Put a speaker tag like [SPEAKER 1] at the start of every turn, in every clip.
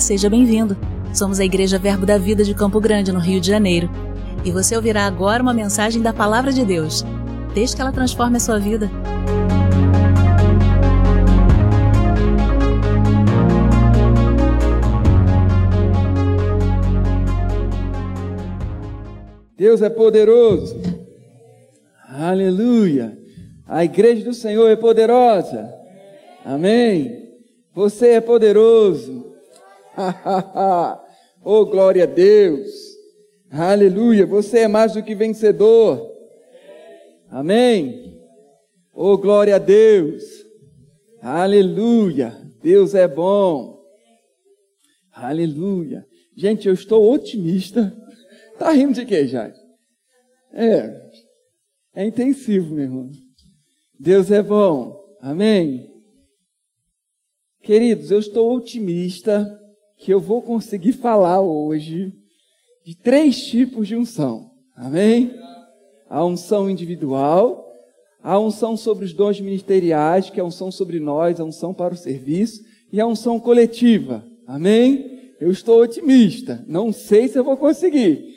[SPEAKER 1] Seja bem-vindo. Somos a Igreja Verbo da Vida de Campo Grande, no Rio de Janeiro. E você ouvirá agora uma mensagem da Palavra de Deus. Desde que ela transforme a sua vida.
[SPEAKER 2] Deus é poderoso. Aleluia. A igreja do Senhor é poderosa. Amém. Você é poderoso. oh, glória a Deus. Aleluia. Você é mais do que vencedor. Amém. Oh, glória a Deus. Aleluia. Deus é bom. Aleluia. Gente, eu estou otimista Tá rindo de quê, Jair? É, é intensivo, meu irmão. Deus é bom. Amém? Queridos, eu estou otimista que eu vou conseguir falar hoje de três tipos de unção. Amém? A unção individual, a unção sobre os dons ministeriais, que é a unção sobre nós, a unção para o serviço, e a unção coletiva. Amém? Eu estou otimista. Não sei se eu vou conseguir,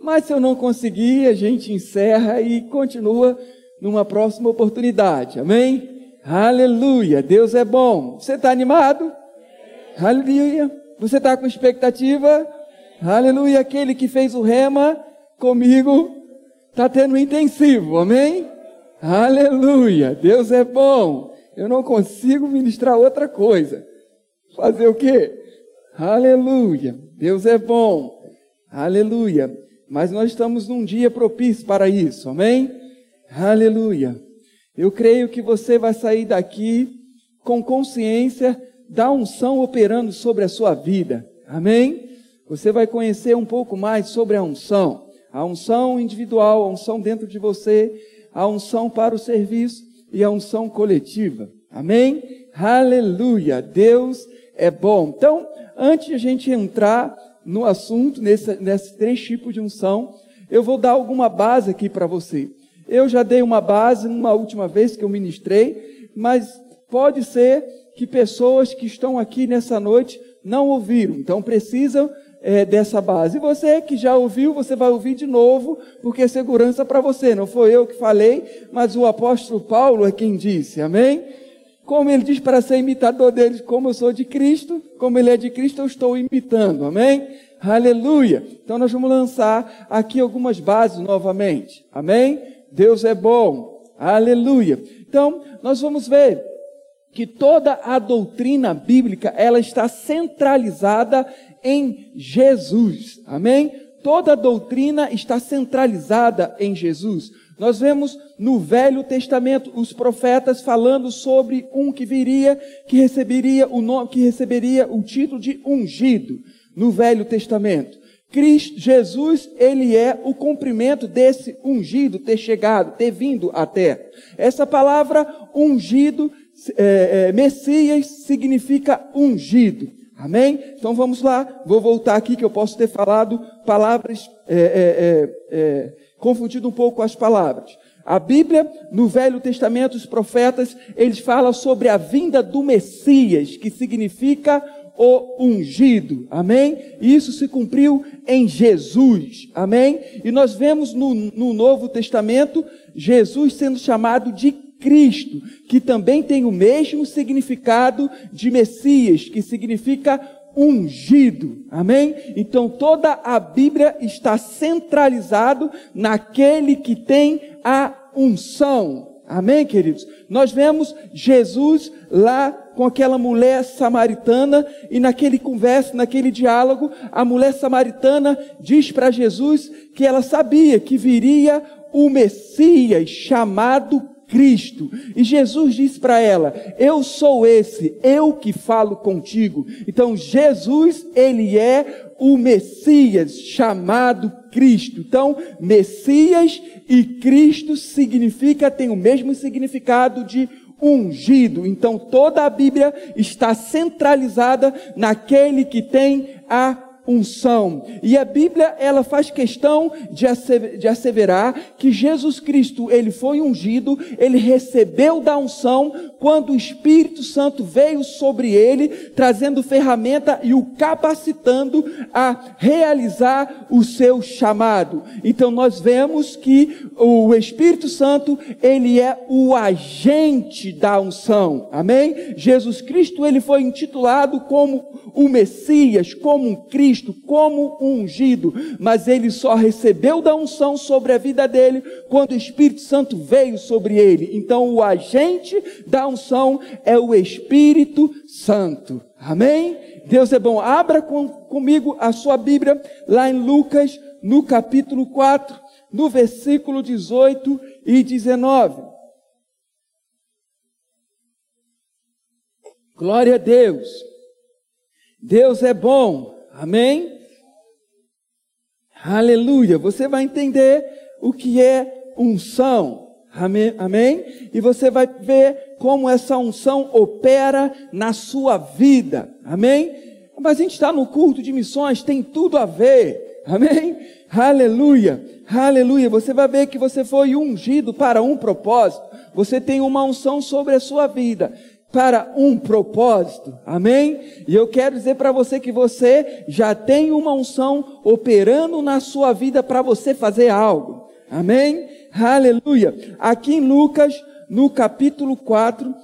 [SPEAKER 2] mas se eu não conseguir, a gente encerra e continua numa próxima oportunidade. Amém? Aleluia. Deus é bom. Você está animado? Aleluia. Você está com expectativa? Aleluia. Aquele que fez o rema comigo está tendo intensivo. Amém? Aleluia. Deus é bom. Eu não consigo ministrar outra coisa. Fazer o quê? Aleluia. Deus é bom. Aleluia. Mas nós estamos num dia propício para isso, amém? Aleluia. Eu creio que você vai sair daqui com consciência da unção operando sobre a sua vida, amém? Você vai conhecer um pouco mais sobre a unção, a unção individual, a unção dentro de você, a unção para o serviço e a unção coletiva, amém? Aleluia. Deus é bom. Então, antes de a gente entrar no assunto, nesse, nesses três tipos de unção, eu vou dar alguma base aqui para você. Eu já dei uma base numa última vez que eu ministrei, mas pode ser que pessoas que estão aqui nessa noite não ouviram, então precisam é, dessa base. E você que já ouviu, você vai ouvir de novo, porque é segurança para você. Não foi eu que falei, mas o apóstolo Paulo é quem disse, amém? Como ele diz para ser imitador deles, como eu sou de Cristo, como ele é de Cristo, eu estou imitando. Amém? Aleluia. Então nós vamos lançar aqui algumas bases novamente. Amém? Deus é bom. Aleluia. Então, nós vamos ver que toda a doutrina bíblica, ela está centralizada em Jesus. Amém? Toda a doutrina está centralizada em Jesus. Nós vemos no Velho Testamento os profetas falando sobre um que viria, que receberia o nome, que receberia o título de ungido no Velho Testamento. Cristo, Jesus, ele é o cumprimento desse ungido ter chegado, ter vindo à terra. Essa palavra ungido, é, é, Messias, significa ungido. Amém? Então vamos lá, vou voltar aqui que eu posso ter falado palavras é, é, é, é confundido um pouco as palavras. A Bíblia, no Velho Testamento, os profetas, eles falam sobre a vinda do Messias, que significa o ungido. Amém? E isso se cumpriu em Jesus. Amém? E nós vemos no, no Novo Testamento Jesus sendo chamado de Cristo, que também tem o mesmo significado de Messias, que significa ungido. Amém? Então toda a Bíblia está centralizado naquele que tem a unção. Amém, queridos? Nós vemos Jesus lá com aquela mulher samaritana e naquele conversa, naquele diálogo, a mulher samaritana diz para Jesus que ela sabia que viria o Messias chamado Cristo. E Jesus disse para ela: Eu sou esse, eu que falo contigo. Então Jesus, ele é o Messias chamado Cristo. Então, Messias e Cristo significa tem o mesmo significado de ungido. Então, toda a Bíblia está centralizada naquele que tem a unção. E a Bíblia, ela faz questão de asseverar que Jesus Cristo, ele foi ungido, ele recebeu da unção quando o Espírito Santo veio sobre ele, trazendo ferramenta e o capacitando a realizar o seu chamado. Então nós vemos que o Espírito Santo, ele é o agente da unção. Amém? Jesus Cristo, ele foi intitulado como o Messias, como um Cristo, como um ungido, mas ele só recebeu da unção sobre a vida dele quando o Espírito Santo veio sobre ele. Então o agente da unção é o Espírito Santo. Amém? Deus é bom. Abra com, comigo a sua Bíblia lá em Lucas, no capítulo 4, no versículo 18 e 19. Glória a Deus. Deus é bom. Amém? Aleluia. Você vai entender o que é unção. Amém? Amém? E você vai ver como essa unção opera na sua vida. Amém? Mas a gente está no culto de missões, tem tudo a ver. Amém? Aleluia. Aleluia. Você vai ver que você foi ungido para um propósito. Você tem uma unção sobre a sua vida para um propósito. Amém? E eu quero dizer para você que você já tem uma unção operando na sua vida para você fazer algo. Amém? Aleluia. Aqui em Lucas, no capítulo 4,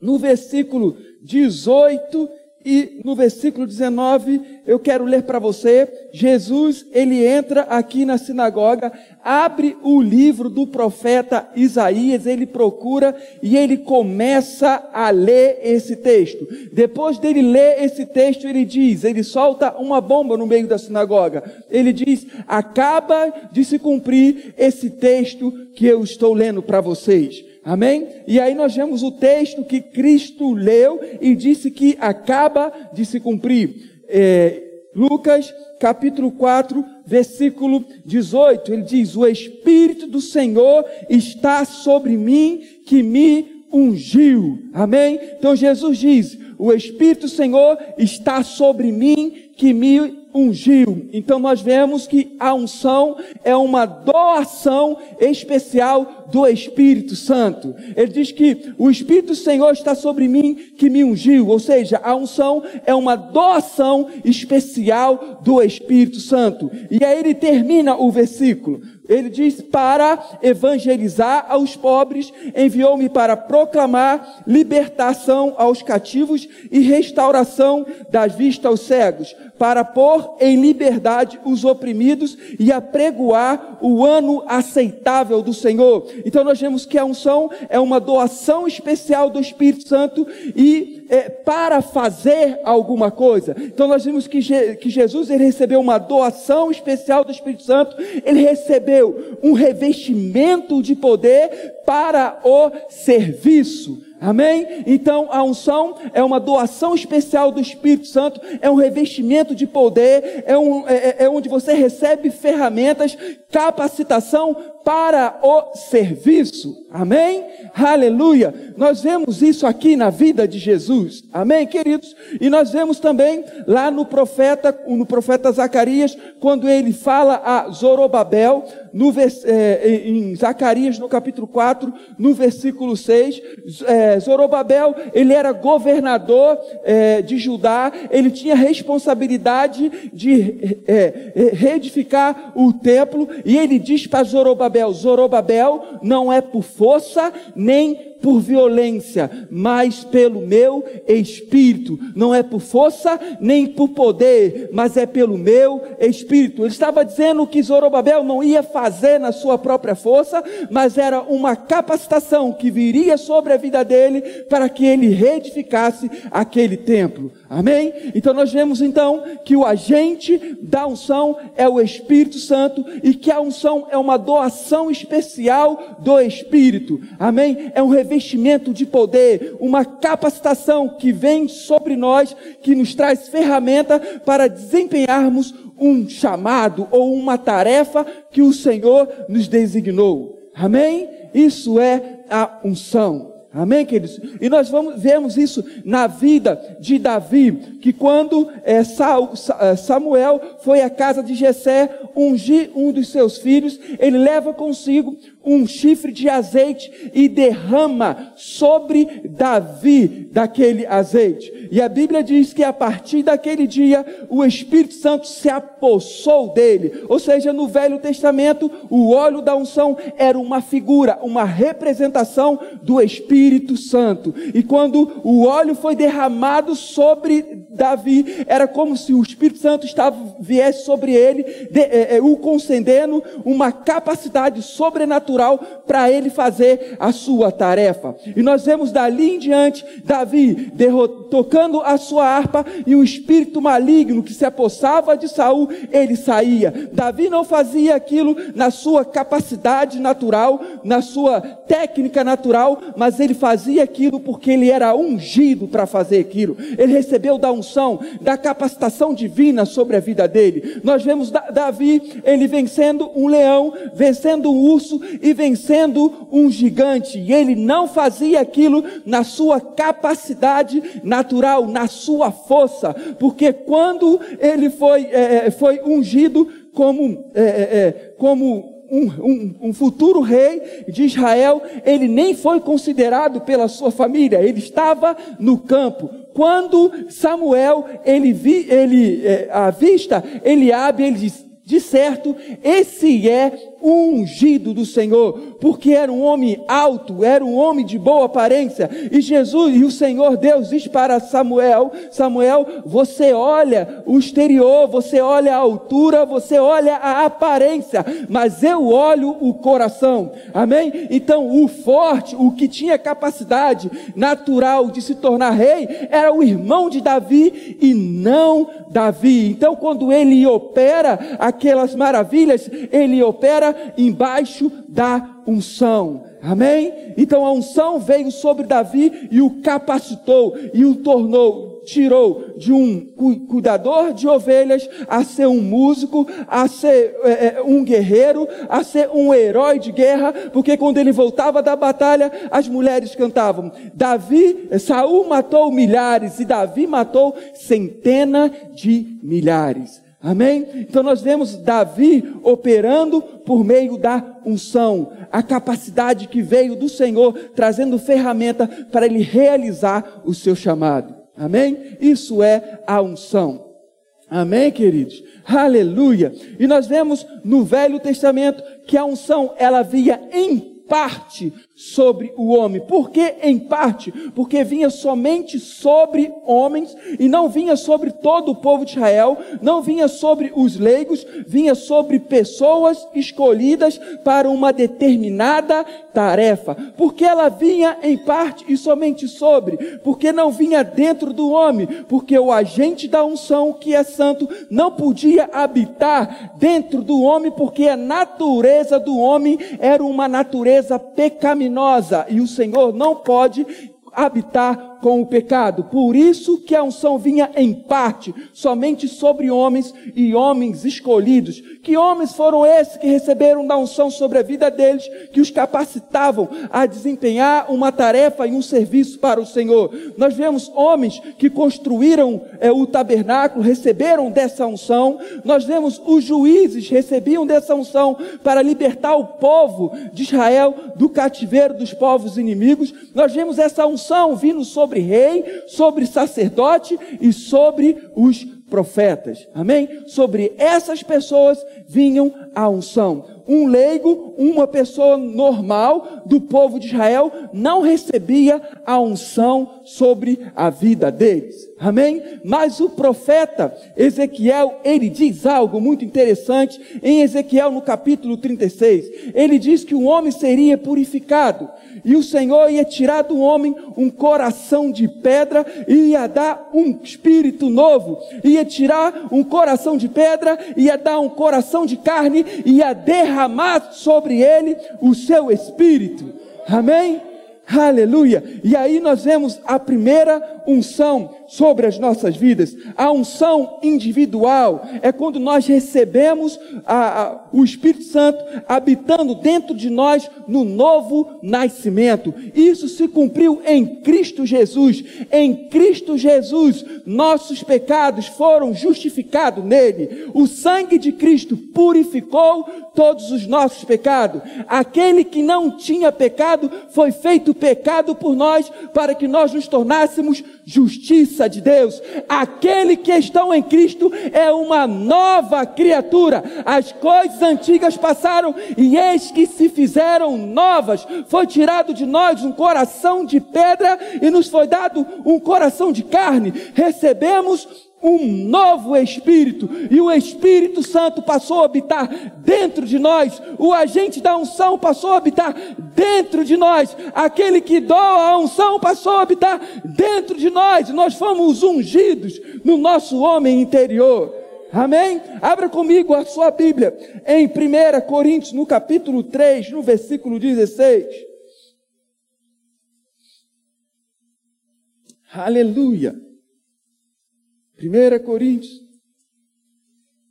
[SPEAKER 2] no versículo 18 e no versículo 19, eu quero ler para você. Jesus, ele entra aqui na sinagoga, abre o livro do profeta Isaías, ele procura e ele começa a ler esse texto. Depois dele ler esse texto, ele diz, ele solta uma bomba no meio da sinagoga. Ele diz: "Acaba de se cumprir esse texto que eu estou lendo para vocês." Amém? E aí nós vemos o texto que Cristo leu e disse que acaba de se cumprir. É, Lucas capítulo 4, versículo 18, ele diz: O Espírito do Senhor está sobre mim que me ungiu. Amém? Então Jesus diz: O Espírito do Senhor está sobre mim que me ungiu. Então nós vemos que a unção é uma doação especial do Espírito Santo. Ele diz que o Espírito do Senhor está sobre mim que me ungiu, ou seja, a unção é uma doação especial do Espírito Santo. E aí ele termina o versículo. Ele diz: Para evangelizar aos pobres, enviou-me para proclamar libertação aos cativos e restauração das vistas aos cegos, para pôr em liberdade os oprimidos e apregoar o ano aceitável do Senhor. Então nós vemos que a unção é uma doação especial do Espírito Santo e é, para fazer alguma coisa. Então nós vimos que, Je que Jesus ele recebeu uma doação especial do Espírito Santo, ele recebeu um revestimento de poder para o serviço. Amém? Então a unção é uma doação especial do Espírito Santo, é um revestimento de poder, é, um, é, é, é onde você recebe ferramentas, capacitação para o serviço. Amém? Aleluia. Nós vemos isso aqui na vida de Jesus. Amém, queridos? E nós vemos também lá no profeta, no profeta Zacarias, quando ele fala a Zorobabel, no, é, em Zacarias, no capítulo 4, no versículo 6, é, Zorobabel, ele era governador é, de Judá, ele tinha responsabilidade de é, é, reedificar o templo, e ele diz para Zorobabel, Zorobabel não é por força, nem por violência, mas pelo meu espírito. Não é por força nem por poder, mas é pelo meu espírito. Ele estava dizendo que Zorobabel não ia fazer na sua própria força, mas era uma capacitação que viria sobre a vida dele para que ele reedificasse aquele templo. Amém? Então nós vemos então que o agente da unção é o Espírito Santo e que a unção é uma doação especial do Espírito. Amém? É um revestimento de poder, uma capacitação que vem sobre nós, que nos traz ferramenta para desempenharmos um chamado ou uma tarefa que o Senhor nos designou. Amém? Isso é a unção. Amém, queridos? E nós vamos, vemos isso na vida de Davi, que quando é, Samuel foi à casa de Jessé ungir um dos seus filhos, ele leva consigo um chifre de azeite e derrama sobre Davi daquele azeite. E a Bíblia diz que a partir daquele dia o Espírito Santo se apossou dele. Ou seja, no Velho Testamento, o óleo da unção era uma figura, uma representação do Espírito Santo. E quando o óleo foi derramado sobre Davi, era como se o Espírito Santo estava viesse sobre ele, de, é, é, o concedendo uma capacidade sobrenatural para ele fazer a sua tarefa. E nós vemos dali em diante Davi tocando a sua harpa e o espírito maligno que se apossava de Saul, ele saía. Davi não fazia aquilo na sua capacidade natural, na sua técnica natural, mas ele fazia aquilo porque ele era ungido para fazer aquilo. Ele recebeu da unção, da capacitação divina sobre a vida dele. Nós vemos Davi, ele vencendo um leão, vencendo um urso e vencendo um gigante. E ele não fazia aquilo na sua capacidade natural, na sua força, porque quando ele foi, é, é foi ungido como, é, é, é, como um, um, um, futuro rei de Israel, ele nem foi considerado pela sua família, ele estava no campo. Quando Samuel, ele, vi, ele é, avista Eliabe, ele diz, de certo, esse é ungido do Senhor, porque era um homem alto, era um homem de boa aparência. E Jesus e o Senhor Deus diz para Samuel: Samuel, você olha o exterior, você olha a altura, você olha a aparência, mas eu olho o coração. Amém? Então, o forte, o que tinha capacidade natural de se tornar rei, era o irmão de Davi e não Davi. Então, quando ele opera aquelas maravilhas, ele opera embaixo da unção. Amém? Então a unção veio sobre Davi e o capacitou e o tornou, tirou de um cuidador de ovelhas a ser um músico, a ser é, é, um guerreiro, a ser um herói de guerra, porque quando ele voltava da batalha, as mulheres cantavam: Davi, Saul matou milhares e Davi matou centenas de milhares. Amém? Então nós vemos Davi operando por meio da unção, a capacidade que veio do Senhor, trazendo ferramenta para ele realizar o seu chamado. Amém? Isso é a unção. Amém, queridos? Aleluia! E nós vemos no Velho Testamento que a unção ela via em parte sobre o homem. Por que em parte? Porque vinha somente sobre homens e não vinha sobre todo o povo de Israel, não vinha sobre os leigos, vinha sobre pessoas escolhidas para uma determinada tarefa. Porque ela vinha em parte e somente sobre? Porque não vinha dentro do homem, porque o agente da unção, que é santo, não podia habitar dentro do homem, porque a natureza do homem era uma natureza pecaminosa pecaminosa e o Senhor não pode habitar com o pecado. Por isso que a unção vinha em parte, somente sobre homens e homens escolhidos. Que homens foram esses que receberam da unção sobre a vida deles, que os capacitavam a desempenhar uma tarefa e um serviço para o Senhor? Nós vemos homens que construíram é, o tabernáculo, receberam dessa unção. Nós vemos os juízes recebiam dessa unção para libertar o povo de Israel do cativeiro dos povos inimigos. Nós vemos essa unção vindo sobre sobre rei, sobre sacerdote e sobre os profetas. Amém? Sobre essas pessoas vinham a unção. Um leigo, uma pessoa normal do povo de Israel, não recebia a unção sobre a vida deles. Amém? Mas o profeta Ezequiel, ele diz algo muito interessante em Ezequiel no capítulo 36. Ele diz que o homem seria purificado e o Senhor ia tirar do homem um coração de pedra e ia dar um espírito novo, ia tirar um coração de pedra, ia dar um coração de carne, ia derramar sobre ele o seu espírito. Amém? Aleluia! E aí nós vemos a primeira unção sobre as nossas vidas. A unção individual é quando nós recebemos a, a, o Espírito Santo habitando dentro de nós no novo nascimento. Isso se cumpriu em Cristo Jesus. Em Cristo Jesus, nossos pecados foram justificados nele. O sangue de Cristo purificou todos os nossos pecados. Aquele que não tinha pecado foi feito pecado por nós para que nós nos tornássemos justiça de Deus. Aquele que estão em Cristo é uma nova criatura. As coisas antigas passaram e eis que se fizeram novas. Foi tirado de nós um coração de pedra e nos foi dado um coração de carne. Recebemos um novo Espírito, e o Espírito Santo passou a habitar dentro de nós, o agente da unção passou a habitar dentro de nós, aquele que doa a unção passou a habitar dentro de nós, nós fomos ungidos no nosso homem interior. Amém? Abra comigo a sua Bíblia em 1 Coríntios, no capítulo 3, no versículo 16. Aleluia. 1 Coríntios,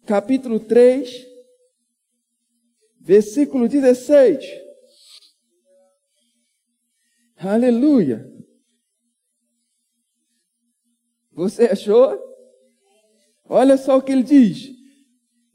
[SPEAKER 2] capítulo 3, versículo 16. Aleluia. Você achou? Olha só o que ele diz.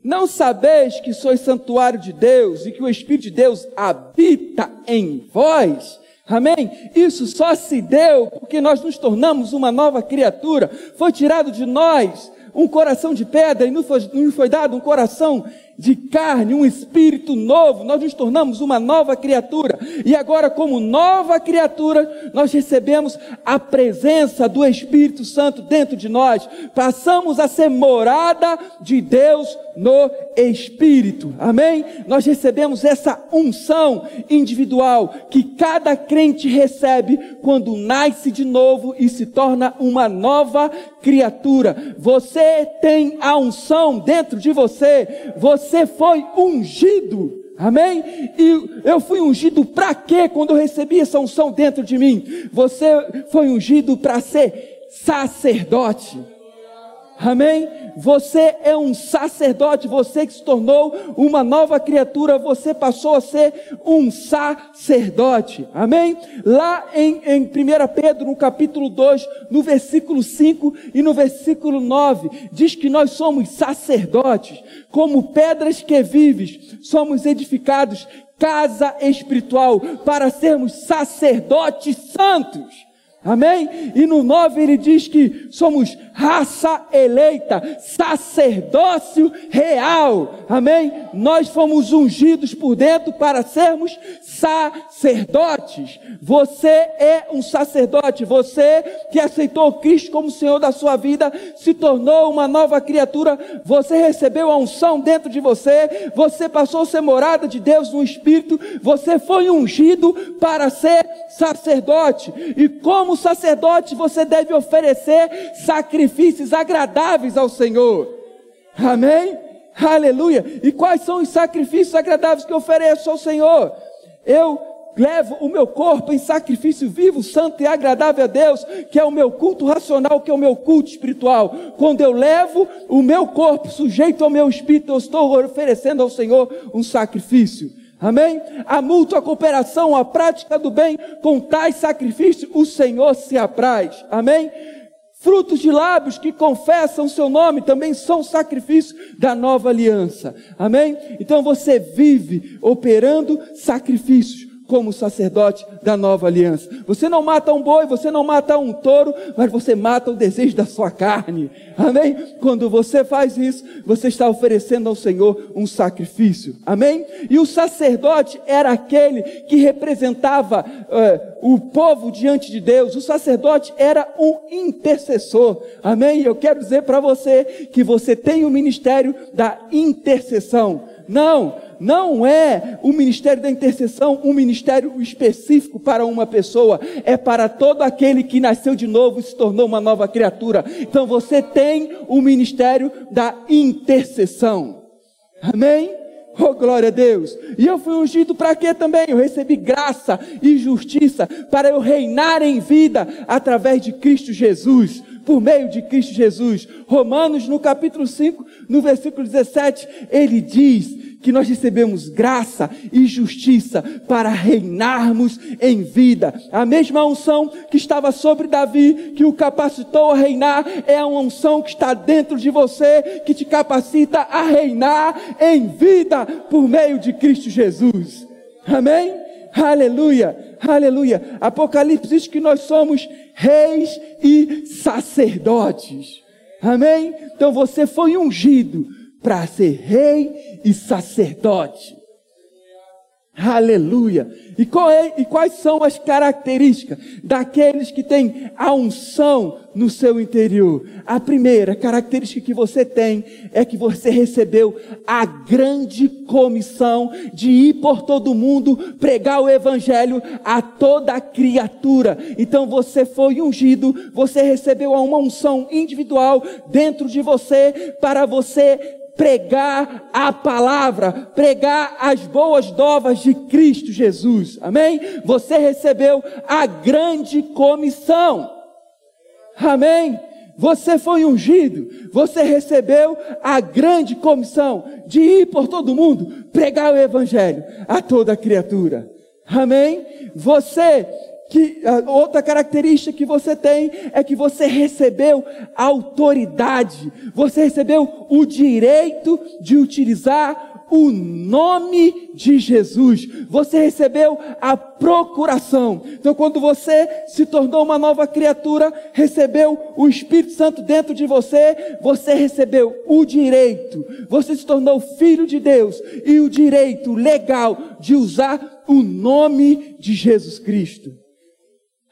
[SPEAKER 2] Não sabeis que sois santuário de Deus e que o Espírito de Deus habita em vós? Amém? Isso só se deu porque nós nos tornamos uma nova criatura. Foi tirado de nós um coração de pedra e nos foi, nos foi dado um coração de carne, um espírito novo, nós nos tornamos uma nova criatura. E agora, como nova criatura, nós recebemos a presença do Espírito Santo dentro de nós. Passamos a ser morada de Deus no Espírito. Amém? Nós recebemos essa unção individual que cada crente recebe quando nasce de novo e se torna uma nova criatura. Você tem a unção dentro de você. Você foi ungido. Amém? E eu fui ungido para quê quando eu recebi essa unção dentro de mim? Você foi ungido para ser sacerdote. Amém? Você é um sacerdote, você que se tornou uma nova criatura, você passou a ser um sacerdote. Amém? Lá em, em 1 Pedro, no capítulo 2, no versículo 5 e no versículo 9, diz que nós somos sacerdotes, como pedras que vives, somos edificados casa espiritual para sermos sacerdotes santos. Amém? E no 9 ele diz que somos raça eleita, sacerdócio real. Amém? Nós fomos ungidos por dentro para sermos sacerdotes. Você é um sacerdote. Você que aceitou Cristo como Senhor da sua vida, se tornou uma nova criatura. Você recebeu a unção dentro de você. Você passou a ser morada de Deus no Espírito. Você foi ungido para ser sacerdote. E como como sacerdote, você deve oferecer sacrifícios agradáveis ao Senhor. Amém? Aleluia. E quais são os sacrifícios agradáveis que eu ofereço ao Senhor? Eu levo o meu corpo em sacrifício vivo, santo e agradável a Deus, que é o meu culto racional, que é o meu culto espiritual. Quando eu levo o meu corpo sujeito ao meu espírito, eu estou oferecendo ao Senhor um sacrifício. Amém? A mútua cooperação, a prática do bem, com tais sacrifícios, o Senhor se apraz. Amém? Frutos de lábios que confessam seu nome também são sacrifícios da nova aliança. Amém? Então você vive operando sacrifícios como sacerdote da nova aliança. Você não mata um boi, você não mata um touro, mas você mata o desejo da sua carne. Amém? Quando você faz isso, você está oferecendo ao Senhor um sacrifício. Amém? E o sacerdote era aquele que representava uh, o povo diante de Deus. O sacerdote era um intercessor. Amém? Eu quero dizer para você que você tem o ministério da intercessão. Não, não é o ministério da intercessão um ministério específico para uma pessoa, é para todo aquele que nasceu de novo e se tornou uma nova criatura. Então você tem o ministério da intercessão. Amém? Oh, glória a Deus. E eu fui ungido para quê também? Eu recebi graça e justiça para eu reinar em vida através de Cristo Jesus por meio de Cristo Jesus. Romanos, no capítulo 5, no versículo 17, ele diz que nós recebemos graça e justiça para reinarmos em vida. A mesma unção que estava sobre Davi, que o capacitou a reinar, é a unção que está dentro de você, que te capacita a reinar em vida por meio de Cristo Jesus. Amém? Aleluia, aleluia. Apocalipse diz que nós somos reis e sacerdotes. Amém? Então você foi ungido para ser rei e sacerdote. Aleluia. E, é, e, quais são as características daqueles que têm a unção no seu interior? A primeira característica que você tem é que você recebeu a grande comissão de ir por todo mundo pregar o evangelho a toda criatura. Então você foi ungido, você recebeu uma unção individual dentro de você para você pregar a palavra, pregar as boas novas de Cristo Jesus. Amém? Você recebeu a grande comissão. Amém? Você foi ungido, você recebeu a grande comissão de ir por todo mundo, pregar o evangelho a toda criatura. Amém? Você que outra característica que você tem é que você recebeu autoridade, você recebeu o direito de utilizar o nome de Jesus. Você recebeu a procuração. Então, quando você se tornou uma nova criatura, recebeu o Espírito Santo dentro de você, você recebeu o direito. Você se tornou filho de Deus e o direito legal de usar o nome de Jesus Cristo.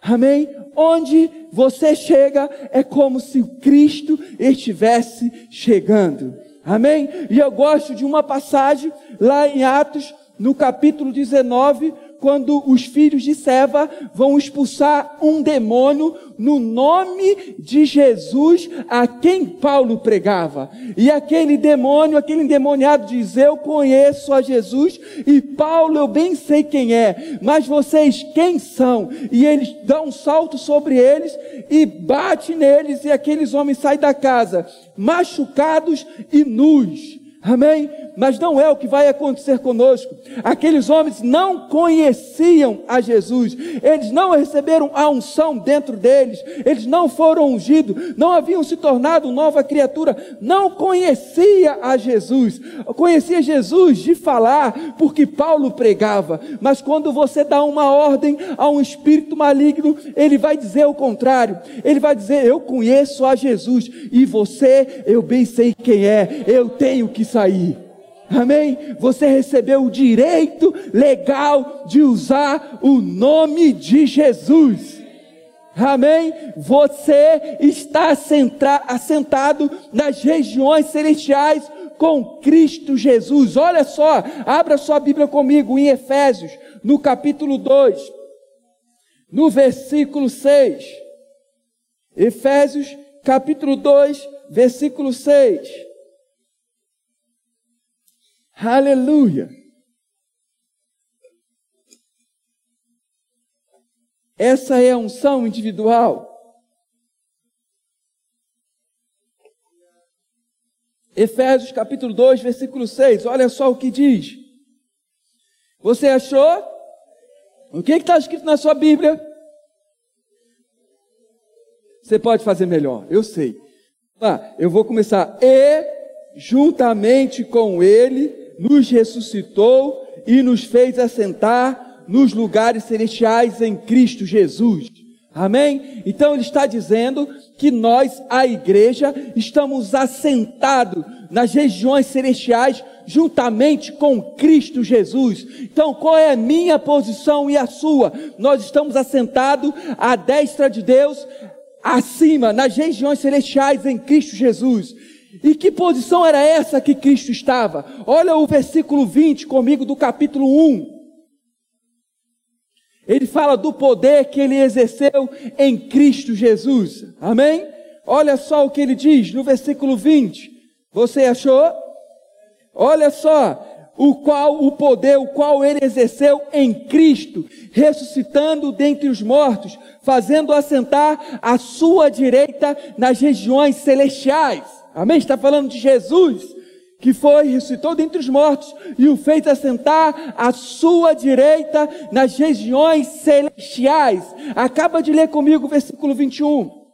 [SPEAKER 2] Amém? Onde você chega é como se Cristo estivesse chegando. Amém? E eu gosto de uma passagem lá em Atos, no capítulo 19, quando os filhos de Seva vão expulsar um demônio no nome de Jesus a quem Paulo pregava. E aquele demônio, aquele endemoniado diz: Eu conheço a Jesus e Paulo eu bem sei quem é, mas vocês quem são? E eles dão um salto sobre eles e bate neles e aqueles homens saem da casa machucados e nus. Amém? Mas não é o que vai acontecer conosco. Aqueles homens não conheciam a Jesus, eles não receberam a unção dentro deles, eles não foram ungidos, não haviam se tornado nova criatura, não conhecia a Jesus. Conhecia Jesus de falar, porque Paulo pregava, mas quando você dá uma ordem a um espírito maligno, ele vai dizer o contrário. Ele vai dizer: "Eu conheço a Jesus e você, eu bem sei quem é. Eu tenho que sair." Amém? Você recebeu o direito legal de usar o nome de Jesus. Amém? Você está assentado nas regiões celestiais com Cristo Jesus. Olha só, abra sua Bíblia comigo em Efésios, no capítulo 2, no versículo 6. Efésios, capítulo 2, versículo 6. Aleluia! Essa é a unção individual. Efésios capítulo 2, versículo 6, olha só o que diz. Você achou? O que está escrito na sua Bíblia? Você pode fazer melhor, eu sei. Eu vou começar. E, juntamente com ele, nos ressuscitou e nos fez assentar nos lugares celestiais em Cristo Jesus. Amém? Então ele está dizendo que nós, a igreja, estamos assentados nas regiões celestiais juntamente com Cristo Jesus. Então, qual é a minha posição e a sua? Nós estamos assentados à destra de Deus, acima, nas regiões celestiais em Cristo Jesus. E que posição era essa que Cristo estava? Olha o versículo 20 comigo do capítulo 1. Ele fala do poder que ele exerceu em Cristo Jesus. Amém? Olha só o que ele diz no versículo 20. Você achou? Olha só. O qual o poder, o qual ele exerceu em Cristo, ressuscitando dentre os mortos, fazendo assentar à sua direita nas regiões celestiais. Amém? Está falando de Jesus, que foi, ressuscitou dentre os mortos e o fez assentar à sua direita nas regiões celestiais. Acaba de ler comigo o versículo 21.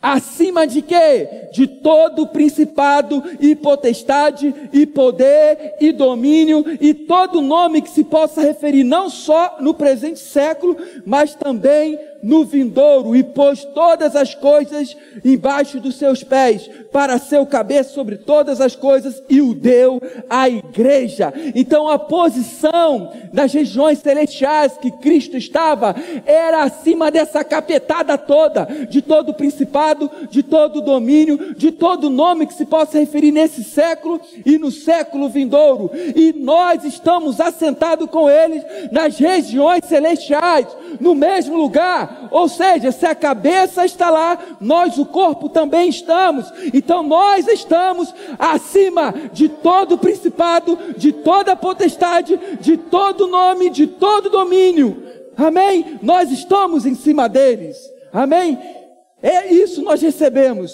[SPEAKER 2] Acima de quê? De todo principado e potestade e poder e domínio e todo nome que se possa referir não só no presente século, mas também no vindouro e pôs todas as coisas embaixo dos seus pés, para ser o cabeça sobre todas as coisas e o deu à igreja. Então a posição das regiões celestiais que Cristo estava era acima dessa capetada toda, de todo principado, de todo domínio, de todo nome que se possa referir nesse século e no século vindouro. E nós estamos assentados com eles nas regiões celestiais, no mesmo lugar ou seja, se a cabeça está lá, nós, o corpo, também estamos. Então nós estamos acima de todo principado, de toda potestade, de todo nome, de todo domínio. Amém? Nós estamos em cima deles. Amém? É isso nós recebemos.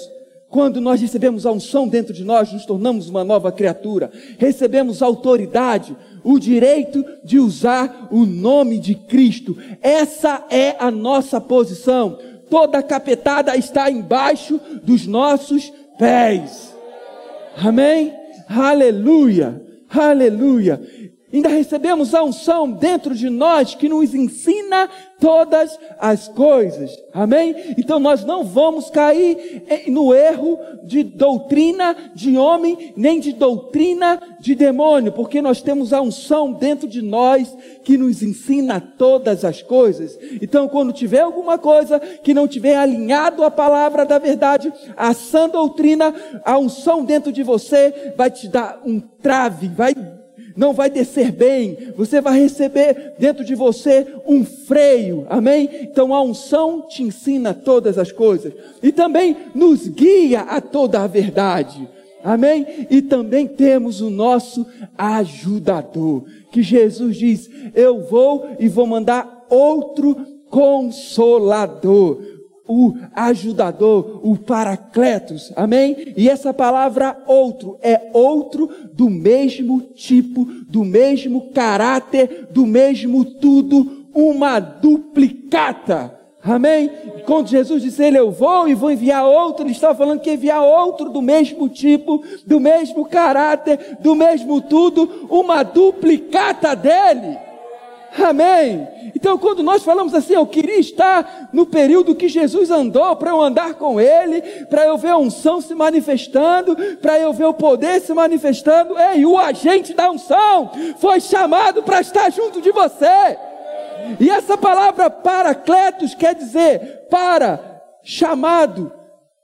[SPEAKER 2] Quando nós recebemos a unção dentro de nós, nos tornamos uma nova criatura, recebemos autoridade, o direito de usar o nome de Cristo. Essa é a nossa posição. Toda capetada está embaixo dos nossos pés. Amém? Aleluia! Aleluia! Ainda recebemos a unção dentro de nós que nos ensina todas as coisas. Amém? Então nós não vamos cair no erro de doutrina de homem, nem de doutrina de demônio, porque nós temos a unção dentro de nós que nos ensina todas as coisas. Então quando tiver alguma coisa que não tiver alinhado à palavra da verdade, a sã doutrina, a unção dentro de você vai te dar um trave, vai não vai descer bem, você vai receber dentro de você um freio, amém? Então a unção te ensina todas as coisas. E também nos guia a toda a verdade, amém? E também temos o nosso ajudador, que Jesus diz: Eu vou e vou mandar outro consolador o ajudador, o paracletos, amém? E essa palavra outro é outro do mesmo tipo, do mesmo caráter, do mesmo tudo, uma duplicata. Amém? Quando Jesus disse ele, eu vou e vou enviar outro, ele estava falando que enviar outro do mesmo tipo, do mesmo caráter, do mesmo tudo, uma duplicata dele. Amém. Então, quando nós falamos assim, eu queria estar no período que Jesus andou, para eu andar com Ele, para eu ver a unção se manifestando, para eu ver o poder se manifestando. Ei, o agente da unção foi chamado para estar junto de você. E essa palavra paracletos quer dizer para, chamado,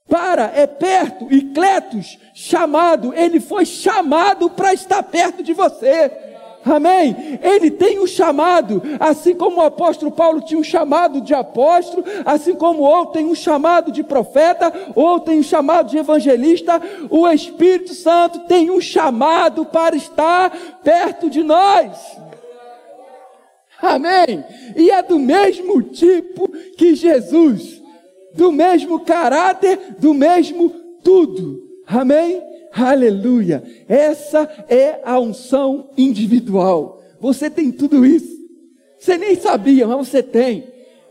[SPEAKER 2] para é perto, e cletos, chamado, ele foi chamado para estar perto de você. Amém? Ele tem um chamado, assim como o apóstolo Paulo tinha um chamado de apóstolo, assim como outro tem um chamado de profeta, outro tem um chamado de evangelista, o Espírito Santo tem um chamado para estar perto de nós. Amém? E é do mesmo tipo que Jesus, do mesmo caráter, do mesmo tudo. Amém? Aleluia! Essa é a unção individual. Você tem tudo isso. Você nem sabia, mas você tem.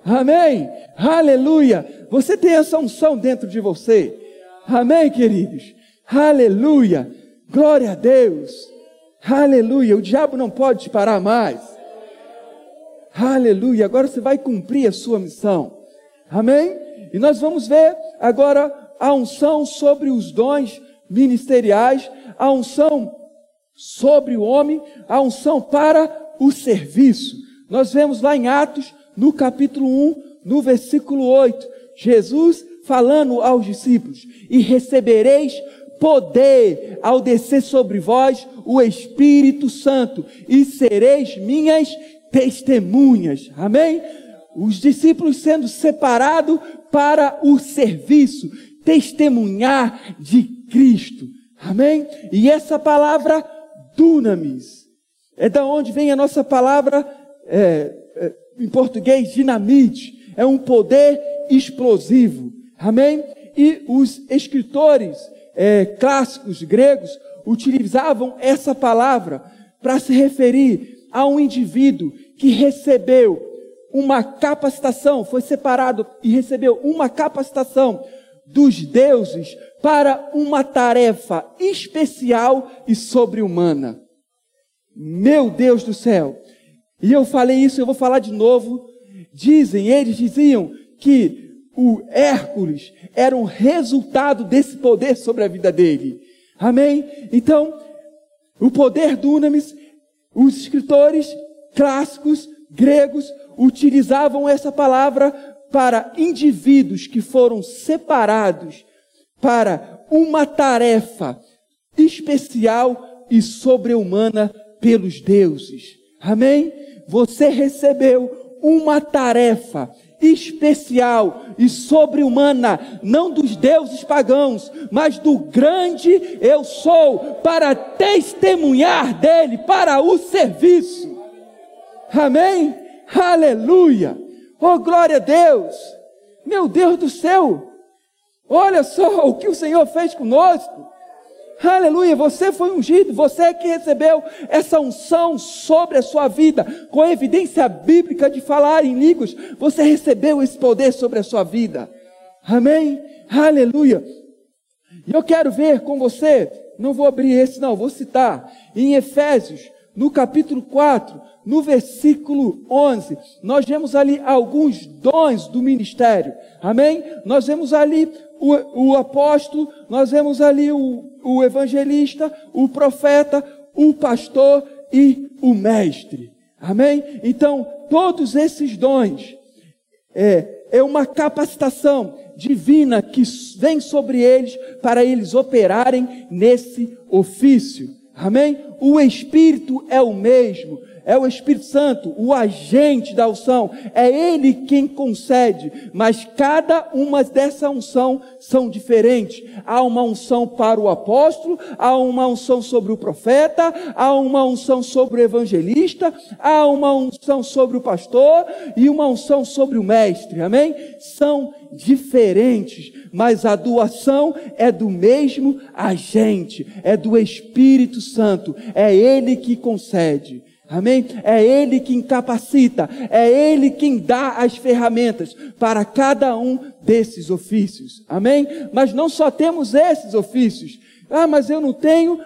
[SPEAKER 2] Amém? Aleluia! Você tem essa unção dentro de você. Amém, queridos? Aleluia! Glória a Deus! Aleluia! O diabo não pode te parar mais. Aleluia! Agora você vai cumprir a sua missão. Amém? E nós vamos ver agora a unção sobre os dons ministeriais, a unção sobre o homem, a unção para o serviço. Nós vemos lá em Atos, no capítulo 1, no versículo 8, Jesus falando aos discípulos: E recebereis poder ao descer sobre vós o Espírito Santo, e sereis minhas testemunhas. Amém? Os discípulos sendo separados para o serviço, testemunhar de Cristo. Amém? E essa palavra dunamis. É da onde vem a nossa palavra, é, é, em português, dinamite. É um poder explosivo. Amém? E os escritores é, clássicos gregos utilizavam essa palavra para se referir a um indivíduo que recebeu uma capacitação, foi separado e recebeu uma capacitação dos deuses para uma tarefa especial e sobre-humana. Meu Deus do céu! E eu falei isso, eu vou falar de novo. Dizem, eles diziam que o Hércules era um resultado desse poder sobre a vida dele. Amém? Então, o poder do Unamis, os escritores clássicos gregos utilizavam essa palavra para indivíduos que foram separados para uma tarefa especial e sobre-humana pelos deuses. Amém? Você recebeu uma tarefa especial e sobre-humana, não dos deuses pagãos, mas do grande eu sou, para testemunhar dele, para o serviço. Amém? Aleluia! Oh, glória a Deus! Meu Deus do céu! Olha só o que o Senhor fez conosco. Aleluia, você foi ungido, você é que recebeu essa unção sobre a sua vida, com evidência bíblica de falar em línguas, você recebeu esse poder sobre a sua vida. Amém? Aleluia. E eu quero ver com você, não vou abrir esse não, vou citar, em Efésios, no capítulo 4, no versículo 11, nós vemos ali alguns dons do ministério. Amém? Nós vemos ali o, o apóstolo, nós vemos ali o, o evangelista, o profeta, o pastor e o mestre. Amém? Então, todos esses dons é, é uma capacitação divina que vem sobre eles para eles operarem nesse ofício. Amém? O Espírito é o mesmo, é o Espírito Santo, o agente da unção, é Ele quem concede, mas cada uma dessa unção são diferentes. Há uma unção para o apóstolo, há uma unção sobre o profeta, há uma unção sobre o evangelista, há uma unção sobre o pastor e uma unção sobre o mestre, amém? São diferentes, mas a doação é do mesmo agente, é do Espírito Santo, é Ele que concede. Amém? É Ele quem capacita, é Ele quem dá as ferramentas para cada um desses ofícios. Amém? Mas não só temos esses ofícios, ah, mas eu não tenho,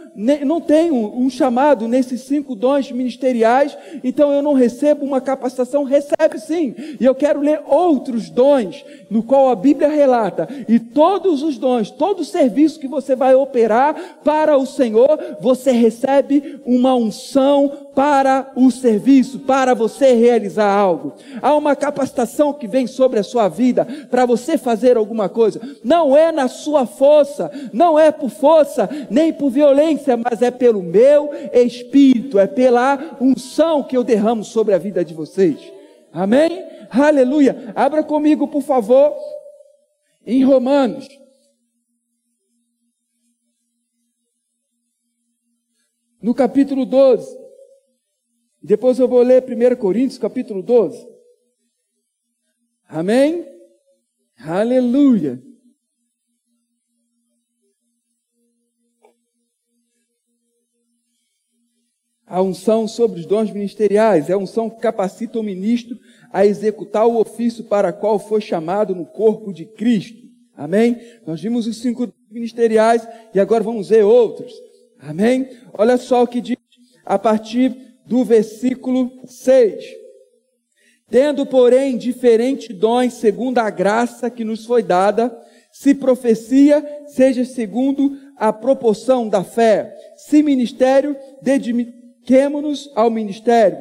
[SPEAKER 2] não tenho um chamado nesses cinco dons ministeriais, então eu não recebo uma capacitação. Recebe sim. E eu quero ler outros dons, no qual a Bíblia relata. E todos os dons, todo o serviço que você vai operar para o Senhor, você recebe uma unção para o serviço, para você realizar algo. Há uma capacitação que vem sobre a sua vida para você fazer alguma coisa. Não é na sua força, não é por força força, nem por violência, mas é pelo meu espírito, é pela unção que eu derramo sobre a vida de vocês. Amém? Aleluia. Abra comigo, por favor, em Romanos. No capítulo 12. Depois eu vou ler 1 Coríntios, capítulo 12. Amém? Aleluia. A unção sobre os dons ministeriais é a unção que capacita o ministro a executar o ofício para qual foi chamado no corpo de Cristo. Amém? Nós vimos os cinco ministeriais e agora vamos ver outros. Amém? Olha só o que diz a partir do versículo 6. Tendo, porém, diferentes dons segundo a graça que nos foi dada, se profecia, seja segundo a proporção da fé, se ministério, dediquemo-nos ao ministério,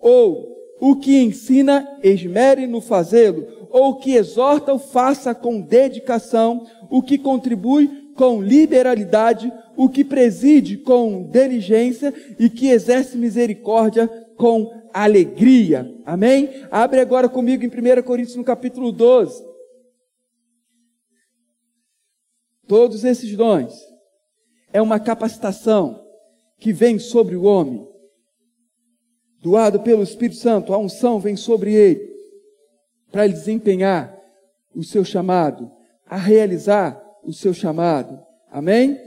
[SPEAKER 2] ou o que ensina, esmere no fazê-lo, ou o que exorta, o faça com dedicação, o que contribui com liberalidade, o que preside com diligência e que exerce misericórdia com alegria. Amém? Abre agora comigo em 1 Coríntios no capítulo 12. Todos esses dons é uma capacitação que vem sobre o homem, doado pelo Espírito Santo, a unção vem sobre ele, para ele desempenhar o seu chamado, a realizar o seu chamado. Amém?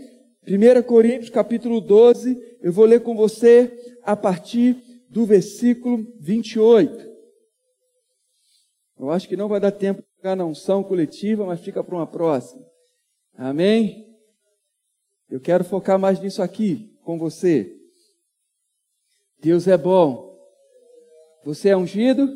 [SPEAKER 2] 1 Coríntios capítulo 12, eu vou ler com você a partir do versículo 28. Eu acho que não vai dar tempo de ficar na unção coletiva, mas fica para uma próxima. Amém? Eu quero focar mais nisso aqui com você. Deus é bom. Você é ungido?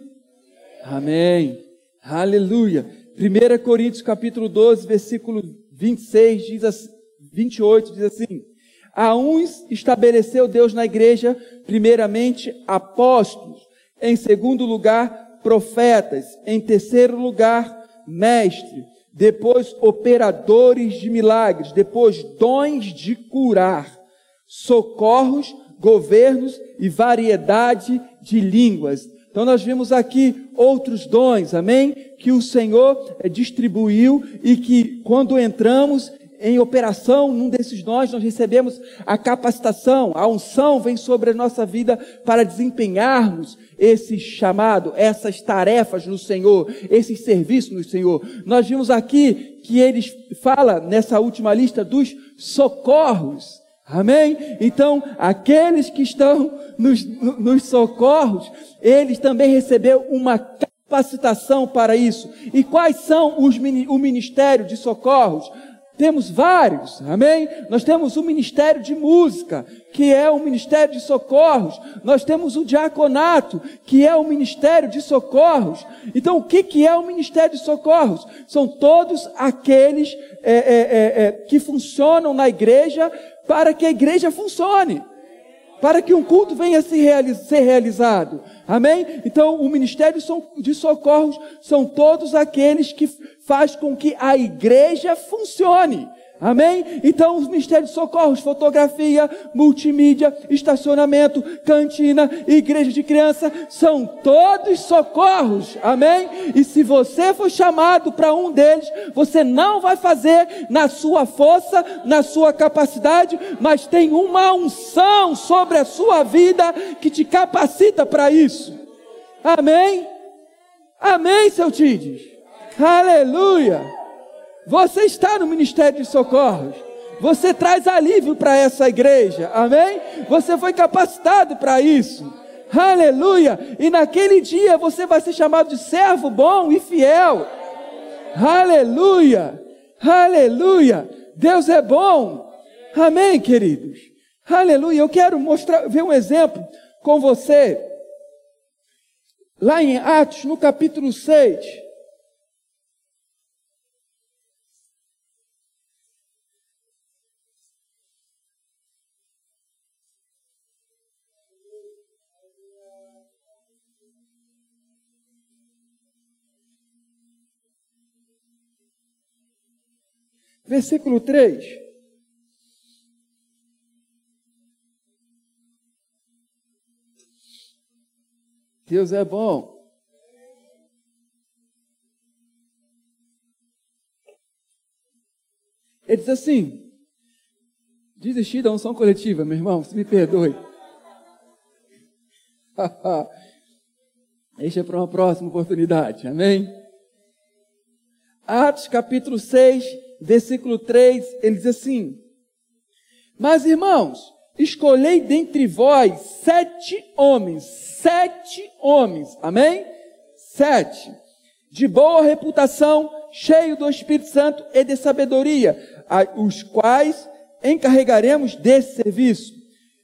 [SPEAKER 2] Amém. Aleluia. 1 Coríntios capítulo 12, versículo 26 diz assim, 28 diz assim: A uns estabeleceu Deus na igreja, primeiramente apóstolos, em segundo lugar profetas, em terceiro lugar mestres, depois operadores de milagres, depois dons de curar, socorros, governos e variedade de línguas. Então nós vimos aqui outros dons, amém? Que o Senhor eh, distribuiu e que quando entramos em operação num desses dons, nós recebemos a capacitação, a unção vem sobre a nossa vida para desempenharmos esse chamado, essas tarefas no Senhor, esses serviços no Senhor. Nós vimos aqui que eles fala nessa última lista dos socorros. Amém? Então, aqueles que estão nos, nos socorros, eles também receberam uma capacitação para isso. E quais são os, o ministério de socorros? Temos vários, amém? Nós temos o ministério de música, que é o ministério de socorros. Nós temos o diaconato, que é o ministério de socorros. Então, o que, que é o ministério de socorros? São todos aqueles é, é, é, é que funcionam na igreja para que a igreja funcione para que um culto venha a ser realizado. Amém? Então, o ministério de socorros são todos aqueles que faz com que a igreja funcione. Amém? Então, os ministérios de socorros, fotografia, multimídia, estacionamento, cantina, igreja de criança, são todos socorros. Amém? E se você for chamado para um deles, você não vai fazer na sua força, na sua capacidade, mas tem uma unção sobre a sua vida que te capacita para isso. Amém? Amém, seu Tides? Aleluia! Você está no ministério de socorros. Você traz alívio para essa igreja. Amém? Você foi capacitado para isso. Aleluia! E naquele dia você vai ser chamado de servo bom e fiel. Aleluia! Aleluia! Deus é bom. Amém, queridos. Aleluia! Eu quero mostrar, ver um exemplo com você. Lá em Atos, no capítulo 6. Versículo 3. Deus é bom. Ele diz assim: desistir da unção coletiva, meu irmão, se me perdoe. Deixa para uma próxima oportunidade, amém? Atos capítulo 6, versículo 3, ele diz assim: Mas irmãos, escolhei dentre vós sete homens, sete homens, amém? Sete, de boa reputação, cheio do Espírito Santo e de sabedoria, os quais encarregaremos desse serviço.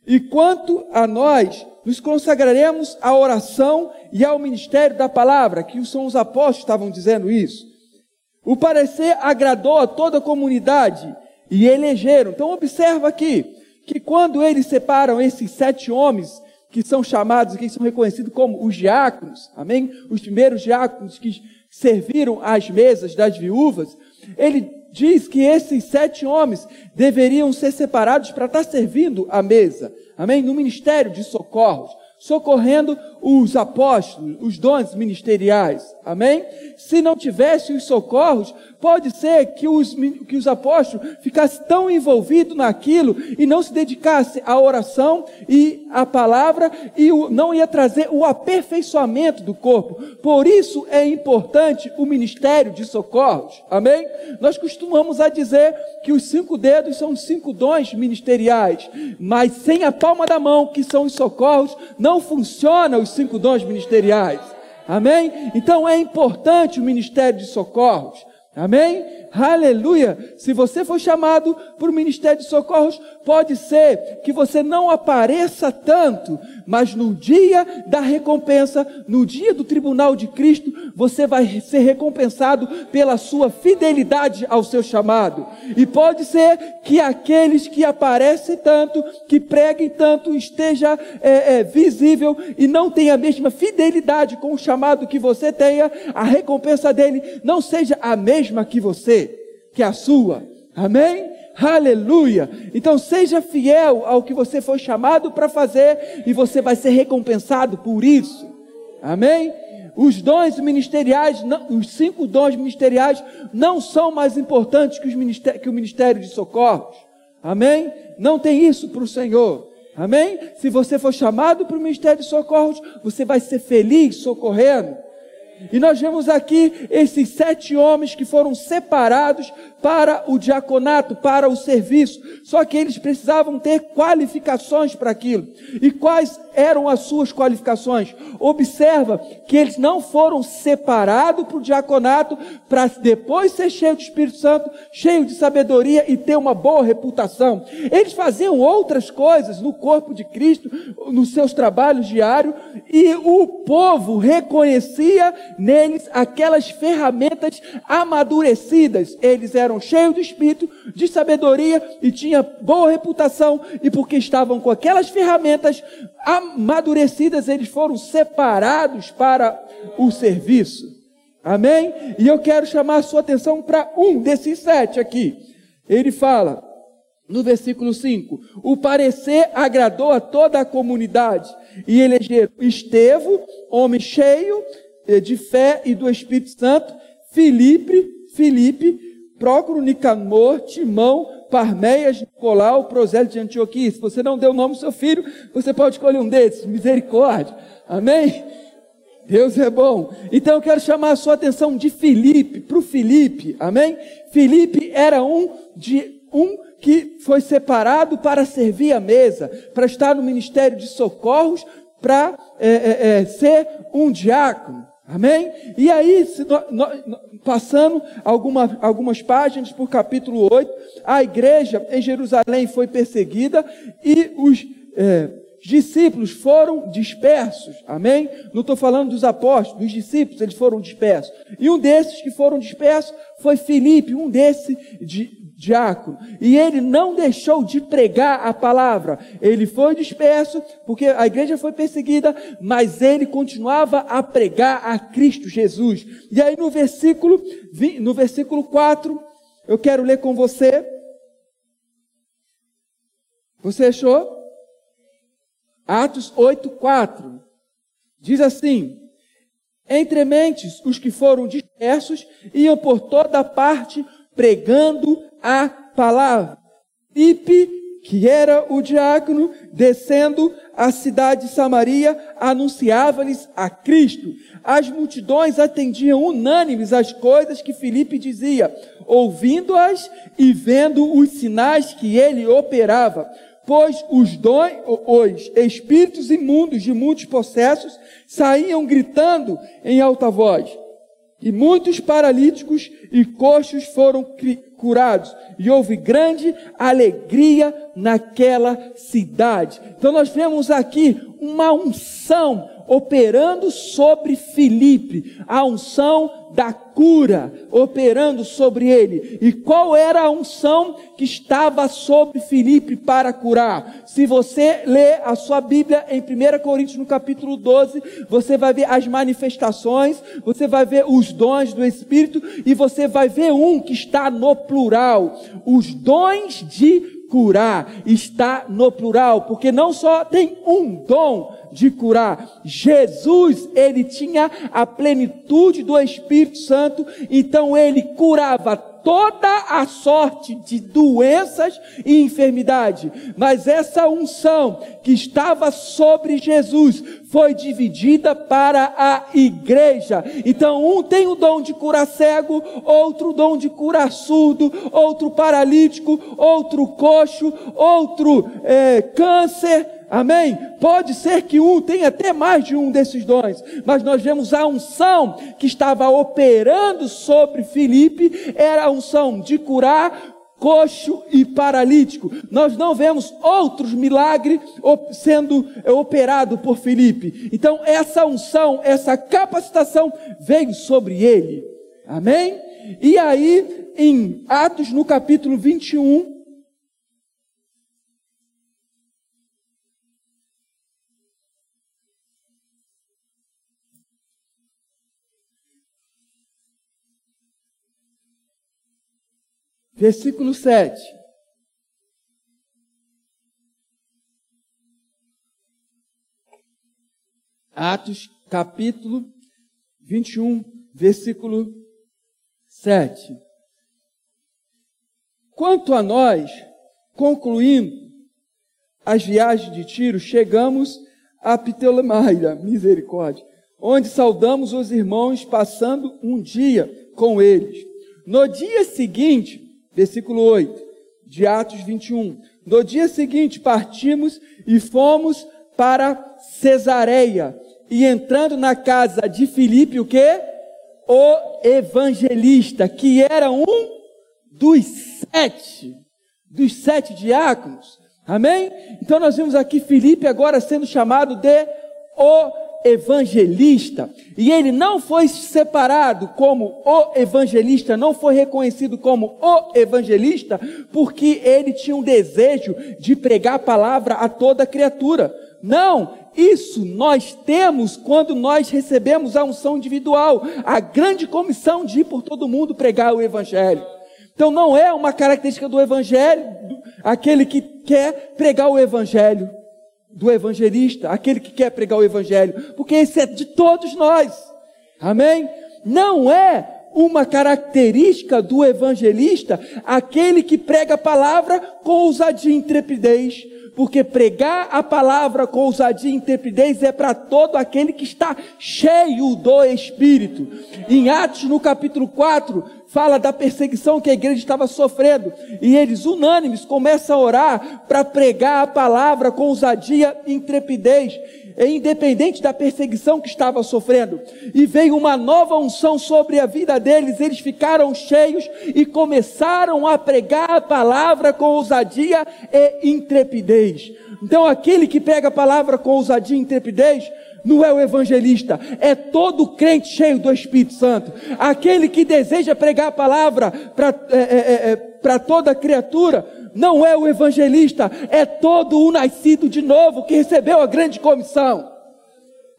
[SPEAKER 2] E quanto a nós, nos consagraremos à oração e ao ministério da palavra, que são os apóstolos que estavam dizendo isso. O parecer agradou a toda a comunidade e elegeram. Então observa aqui que quando eles separam esses sete homens que são chamados, que são reconhecidos como os diáconos, amém? Os primeiros diáconos que serviram às mesas das viúvas, ele diz que esses sete homens deveriam ser separados para estar servindo à mesa, amém? No ministério de socorros. Socorrendo os apóstolos, os dons ministeriais. Amém? Se não tivesse os socorros, pode ser que os, que os apóstolos ficassem tão envolvidos naquilo e não se dedicassem à oração e à palavra e não ia trazer o aperfeiçoamento do corpo. Por isso é importante o ministério de socorros. Amém? Nós costumamos a dizer que os cinco dedos são os cinco dons ministeriais, mas sem a palma da mão, que são os socorros, não funciona os cinco dons ministeriais. Amém? Então é importante o ministério de socorros. Amém? Aleluia! Se você for chamado para o ministério de socorros, pode ser que você não apareça tanto, mas no dia da recompensa, no dia do tribunal de Cristo, você vai ser recompensado pela sua fidelidade ao seu chamado. E pode ser que aqueles que aparecem tanto, que preguem tanto, esteja é, é, visível e não tenha a mesma fidelidade com o chamado que você tenha, a recompensa dele não seja a mesma que você que a sua. Amém? Aleluia! Então seja fiel ao que você foi chamado para fazer e você vai ser recompensado por isso. Amém? Os dons ministeriais, os cinco dons ministeriais, não são mais importantes que, que o ministério de socorros. Amém? Não tem isso para o Senhor. Amém? Se você for chamado para o ministério de socorros, você vai ser feliz socorrendo. E nós vemos aqui esses sete homens que foram separados para o diaconato, para o serviço. Só que eles precisavam ter qualificações para aquilo. E quais eram as suas qualificações? Observa que eles não foram separados para o diaconato para depois ser cheio de Espírito Santo, cheio de sabedoria e ter uma boa reputação. Eles faziam outras coisas no corpo de Cristo, nos seus trabalhos diários, e o povo reconhecia neles aquelas ferramentas amadurecidas. Eles eram eram cheios do Espírito, de sabedoria e tinha boa reputação, e porque estavam com aquelas ferramentas amadurecidas, eles foram separados para o serviço. Amém? E eu quero chamar a sua atenção para um desses sete aqui. Ele fala, no versículo 5: O parecer agradou a toda a comunidade, e elegeram Estevão, homem cheio eh, de fé e do Espírito Santo, Filipe, Filipe, Prócoro, Nicanor, Timão, Parmeias, Nicolau, Prosélio de Antioquia. Se você não deu o nome do seu filho, você pode escolher um desses. Misericórdia. Amém? Deus é bom. Então eu quero chamar a sua atenção de Filipe, para o Filipe. Amém? Filipe era um de um que foi separado para servir a mesa, para estar no ministério de socorros, para é, é, é, ser um diácono. Amém? E aí, passando alguma, algumas páginas por capítulo 8, a igreja em Jerusalém foi perseguida e os é, discípulos foram dispersos. Amém? Não estou falando dos apóstolos, dos discípulos, eles foram dispersos. E um desses que foram dispersos foi Filipe, um desses de, diácono. E ele não deixou de pregar a palavra. Ele foi disperso, porque a igreja foi perseguida, mas ele continuava a pregar a Cristo Jesus. E aí no versículo, no versículo 4, eu quero ler com você. Você achou? Atos 8, 4. Diz assim: Entre mentes, os que foram dispersos iam por toda parte pregando a palavra. Filipe, que era o diácono, descendo a cidade de Samaria, anunciava-lhes a Cristo. As multidões atendiam unânimes às coisas que Filipe dizia, ouvindo-as e vendo os sinais que ele operava. Pois os dons, os espíritos imundos de muitos processos saíam gritando em alta voz. E muitos paralíticos e coxos foram curados. E houve grande alegria naquela cidade. Então nós vemos aqui uma unção operando sobre Filipe, a unção da cura operando sobre ele. E qual era a unção que estava sobre Filipe para curar? Se você ler a sua Bíblia em 1 Coríntios no capítulo 12, você vai ver as manifestações, você vai ver os dons do Espírito e você vai ver um que está no plural, os dons de curar está no plural, porque não só tem um dom de curar. Jesus, ele tinha a plenitude do Espírito Santo, então ele curava toda a sorte de doenças e enfermidade. Mas essa unção que estava sobre Jesus foi dividida para a igreja. Então, um tem o dom de curar cego, outro dom de curar surdo, outro paralítico, outro coxo, outro é, câncer. Amém? Pode ser que um tenha até mais de um desses dons, mas nós vemos a unção que estava operando sobre Filipe, era a unção de curar coxo e paralítico. Nós não vemos outros milagres sendo operado por Filipe. Então essa unção, essa capacitação veio sobre ele. Amém? E aí em Atos no capítulo 21, Versículo 7. Atos, capítulo 21, versículo 7. Quanto a nós, concluindo as viagens de Tiro, chegamos a Ptolemaida, misericórdia, onde saudamos os irmãos passando um dia com eles. No dia seguinte, versículo 8 de Atos 21. No dia seguinte partimos e fomos para Cesareia. E entrando na casa de Filipe, o que? O evangelista, que era um dos sete, dos sete diáconos. Amém? Então nós vemos aqui Filipe agora sendo chamado de o evangelista. E ele não foi separado como o evangelista, não foi reconhecido como o evangelista, porque ele tinha um desejo de pregar a palavra a toda criatura. Não, isso nós temos quando nós recebemos a unção individual, a grande comissão de ir por todo mundo pregar o evangelho. Então não é uma característica do evangelho, aquele que quer pregar o evangelho do evangelista, aquele que quer pregar o evangelho, porque esse é de todos nós. Amém? Não é uma característica do evangelista aquele que prega a palavra com ousadia e intrepidez, porque pregar a palavra com ousadia e intrepidez é para todo aquele que está cheio do Espírito. Em Atos, no capítulo 4, fala da perseguição que a igreja estava sofrendo, e eles, unânimes, começam a orar para pregar a palavra com ousadia e intrepidez, independente da perseguição que estava sofrendo. E veio uma nova unção sobre a vida deles, eles ficaram cheios e começaram a pregar a palavra com ousadia e intrepidez. Então, aquele que prega a palavra com ousadia e intrepidez, não é o evangelista, é todo crente cheio do Espírito Santo, aquele que deseja pregar a palavra para é, é, é, é toda criatura, não é o evangelista, é todo o nascido de novo que recebeu a grande comissão.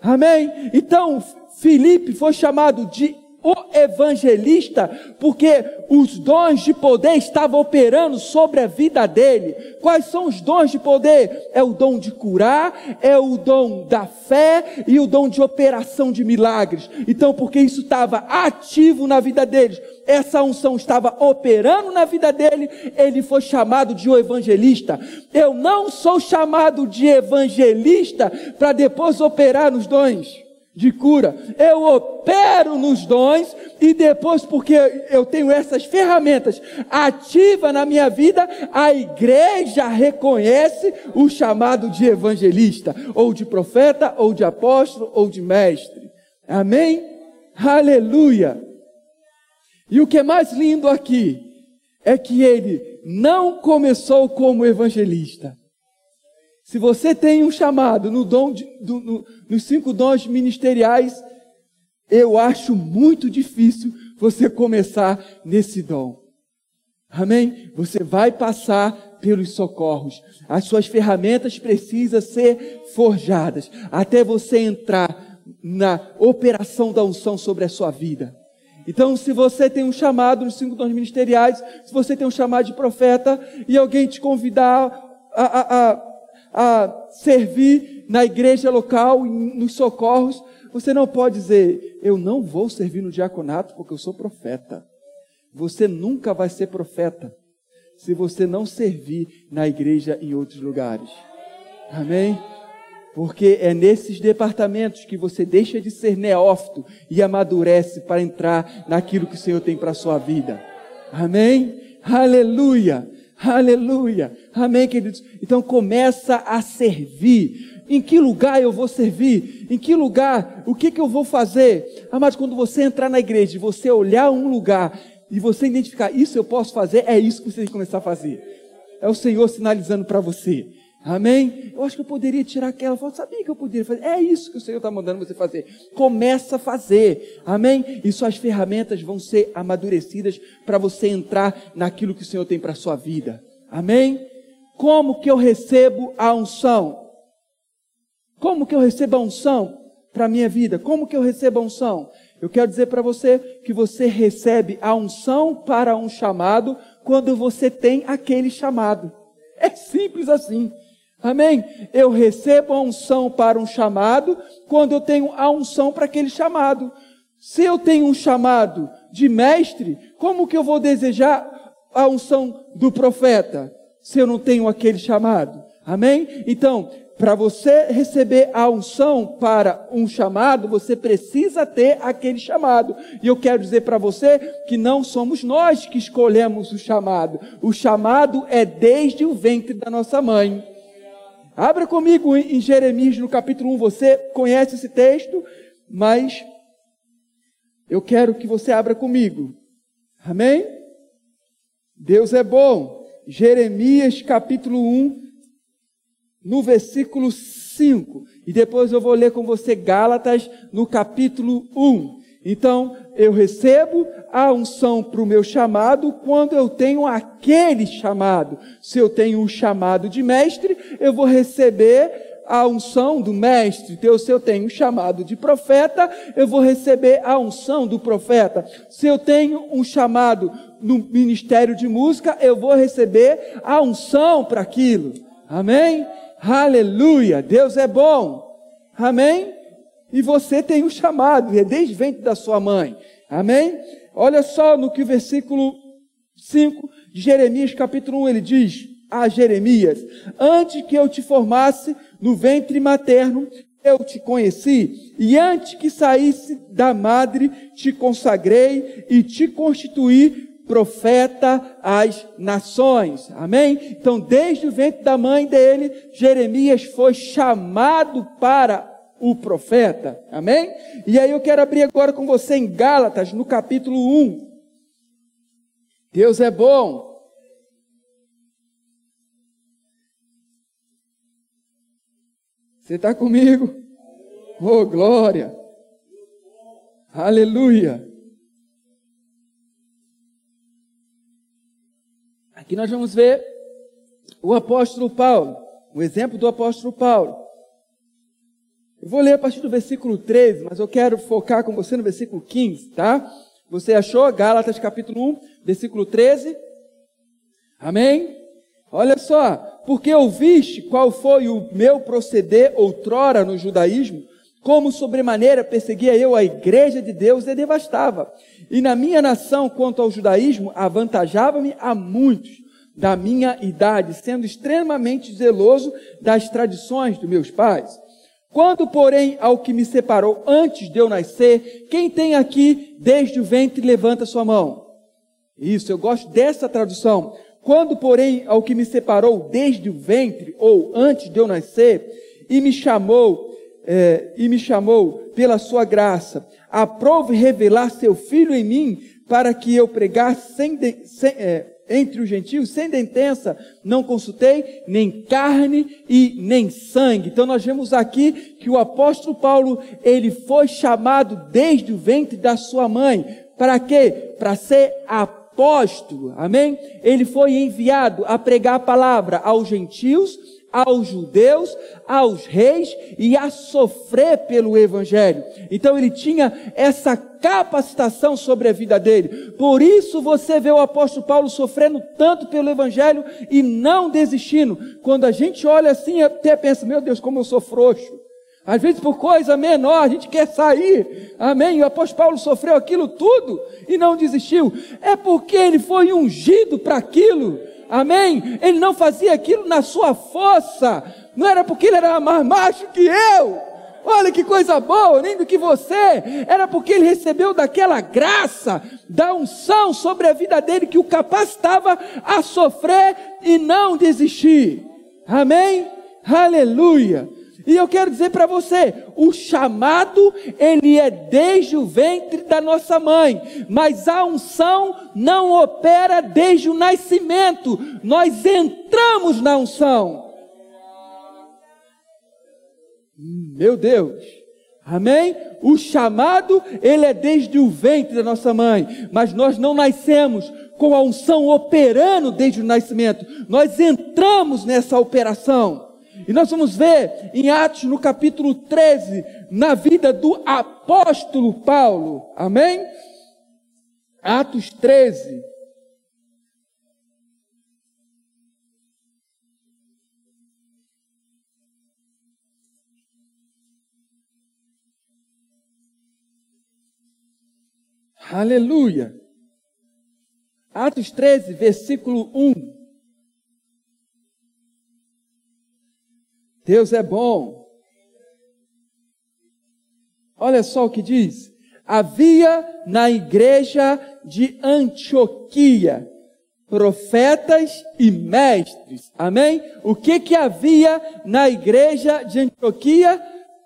[SPEAKER 2] Amém? Então, Filipe foi chamado de o evangelista, porque os dons de poder estavam operando sobre a vida dele. Quais são os dons de poder? É o dom de curar, é o dom da fé e o dom de operação de milagres. Então, porque isso estava ativo na vida deles, essa unção estava operando na vida dele, ele foi chamado de o evangelista. Eu não sou chamado de evangelista para depois operar nos dons de cura. Eu opero nos dons e depois, porque eu tenho essas ferramentas ativas na minha vida, a igreja reconhece o chamado de evangelista, ou de profeta, ou de apóstolo, ou de mestre. Amém? Aleluia! E o que é mais lindo aqui é que ele não começou como evangelista. Se você tem um chamado no dom de, do, no, nos cinco dons ministeriais, eu acho muito difícil você começar nesse dom. Amém? Você vai passar pelos socorros. As suas ferramentas precisam ser forjadas até você entrar na operação da unção sobre a sua vida. Então, se você tem um chamado nos cinco dons ministeriais, se você tem um chamado de profeta e alguém te convidar a, a, a a servir na igreja local, nos socorros, você não pode dizer, eu não vou servir no diaconato porque eu sou profeta. Você nunca vai ser profeta se você não servir na igreja em outros lugares. Amém? Porque é nesses departamentos que você deixa de ser neófito e amadurece para entrar naquilo que o Senhor tem para a sua vida. Amém? Aleluia! Aleluia! Amém, queridos? Então começa a servir. Em que lugar eu vou servir? Em que lugar? O que, que eu vou fazer? Amados, quando você entrar na igreja e você olhar um lugar e você identificar, isso eu posso fazer, é isso que você tem que começar a fazer. É o Senhor sinalizando para você. Amém? Eu acho que eu poderia tirar aquela foto. Sabia que eu poderia fazer? É isso que o Senhor está mandando você fazer. Começa a fazer. Amém? E suas ferramentas vão ser amadurecidas para você entrar naquilo que o Senhor tem para a sua vida. Amém? Como que eu recebo a unção? Como que eu recebo a unção para a minha vida? Como que eu recebo a unção? Eu quero dizer para você que você recebe a unção para um chamado quando você tem aquele chamado. É simples assim. Amém? Eu recebo a unção para um chamado quando eu tenho a unção para aquele chamado. Se eu tenho um chamado de mestre, como que eu vou desejar a unção do profeta se eu não tenho aquele chamado? Amém? Então, para você receber a unção para um chamado, você precisa ter aquele chamado. E eu quero dizer para você que não somos nós que escolhemos o chamado. O chamado é desde o ventre da nossa mãe. Abra comigo em Jeremias no capítulo 1. Você conhece esse texto, mas eu quero que você abra comigo. Amém? Deus é bom. Jeremias capítulo 1, no versículo 5. E depois eu vou ler com você Gálatas no capítulo 1. Então, eu recebo a unção para o meu chamado quando eu tenho aquele chamado. Se eu tenho um chamado de mestre, eu vou receber a unção do mestre. Então, se eu tenho um chamado de profeta, eu vou receber a unção do profeta. Se eu tenho um chamado no ministério de música, eu vou receber a unção para aquilo. Amém? Aleluia! Deus é bom. Amém? E você tem um chamado, é desde ventre da sua mãe. Amém? Olha só no que o versículo 5 de Jeremias, capítulo 1, ele diz a Jeremias: Antes que eu te formasse no ventre materno, eu te conheci, e antes que saísse da madre, te consagrei e te constituí profeta às nações. Amém? Então, desde o ventre da mãe dele, Jeremias foi chamado para o profeta. Amém? E aí eu quero abrir agora com você em Gálatas, no capítulo 1. Deus é bom. Você está comigo? Oh, glória! Aleluia! Aqui nós vamos ver o apóstolo Paulo, o exemplo do apóstolo Paulo. Eu vou ler a partir do versículo 13, mas eu quero focar com você no versículo 15, tá? Você achou? Gálatas capítulo 1, versículo 13. Amém? Olha só, porque ouviste qual foi o meu proceder outrora no judaísmo, como sobremaneira perseguia eu a igreja de Deus e devastava. E na minha nação, quanto ao judaísmo, avantajava-me a muitos da minha idade, sendo extremamente zeloso das tradições dos meus pais. Quando, porém, ao que me separou antes de eu nascer, quem tem aqui desde o ventre levanta sua mão? Isso, eu gosto dessa tradução. Quando, porém, ao que me separou desde o ventre ou antes de eu nascer e me chamou é, e me chamou pela sua graça, aprove revelar seu filho em mim para que eu pregasse sem, de, sem é, entre os gentios, sem dentença, não consultei nem carne e nem sangue. Então nós vemos aqui que o apóstolo Paulo, ele foi chamado desde o ventre da sua mãe. Para quê? Para ser apóstolo. Amém? Ele foi enviado a pregar a palavra aos gentios, aos judeus, aos reis e a sofrer pelo evangelho. Então ele tinha essa capacitação sobre a vida dele. Por isso você vê o apóstolo Paulo sofrendo tanto pelo evangelho e não desistindo. Quando a gente olha assim, até pensa, meu Deus, como eu sou frouxo. Às vezes por coisa menor a gente quer sair. Amém? O apóstolo Paulo sofreu aquilo tudo e não desistiu. É porque ele foi ungido para aquilo. Amém? Ele não fazia aquilo na sua força. Não era porque ele era mais macho que eu. Olha que coisa boa, nem do que você. Era porque ele recebeu daquela graça, da unção sobre a vida dele que o capacitava a sofrer e não desistir. Amém? Aleluia. E eu quero dizer para você, o chamado, ele é desde o ventre da nossa mãe, mas a unção não opera desde o nascimento. Nós entramos na unção. Meu Deus. Amém? O chamado, ele é desde o ventre da nossa mãe, mas nós não nascemos com a unção operando desde o nascimento. Nós entramos nessa operação. E nós vamos ver em Atos, no capítulo 13, na vida do apóstolo Paulo. Amém? Atos 13. Aleluia. Atos 13, versículo 1. Deus é bom. Olha só o que diz. Havia na igreja de Antioquia profetas e mestres. Amém? O que que havia na igreja de Antioquia?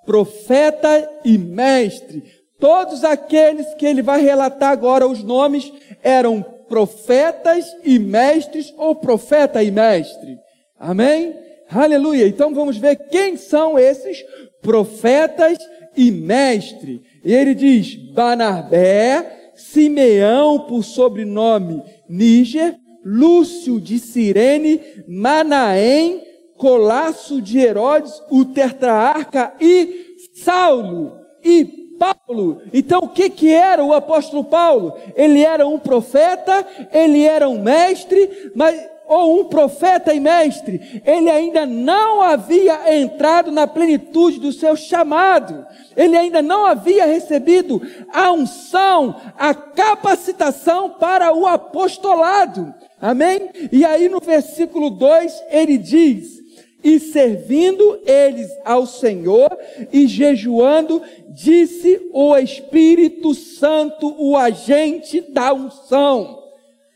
[SPEAKER 2] Profeta e mestre. Todos aqueles que ele vai relatar agora os nomes eram profetas e mestres ou profeta e mestre. Amém? Aleluia. Então vamos ver quem são esses profetas e mestre. E ele diz: Banarbé, Simeão por sobrenome Níger, Lúcio de Cirene, Manaém, Colasso de Herodes, o tetrarca e Saulo e Paulo. Então o que que era o apóstolo Paulo? Ele era um profeta, ele era um mestre, mas ou um profeta e mestre, ele ainda não havia entrado na plenitude do seu chamado, ele ainda não havia recebido a unção, a capacitação para o apostolado. Amém? E aí no versículo 2 ele diz: E servindo eles ao Senhor e jejuando, disse o Espírito Santo, o agente da unção.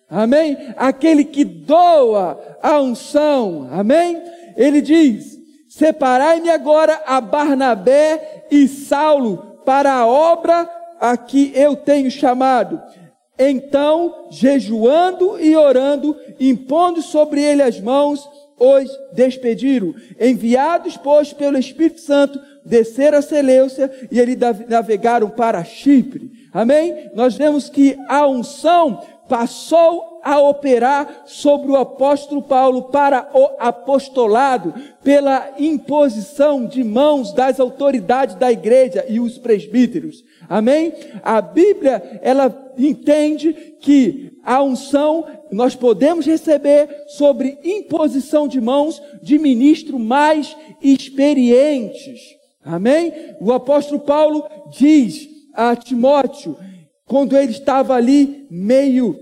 [SPEAKER 2] Amém? Aquele que doa a unção. Amém? Ele diz: Separai-me agora a Barnabé e Saulo para a obra a que eu tenho chamado. Então, jejuando e orando, impondo sobre ele as mãos, os despediram. Enviados, pois, pelo Espírito Santo, desceram a Seleucia e eles navegaram para Chipre. Amém? Nós vemos que a unção passou a operar sobre o apóstolo Paulo para o apostolado pela imposição de mãos das autoridades da igreja e os presbíteros. Amém? A Bíblia, ela entende que a unção nós podemos receber sobre imposição de mãos de ministros mais experientes. Amém? O apóstolo Paulo diz a Timóteo, quando ele estava ali meio,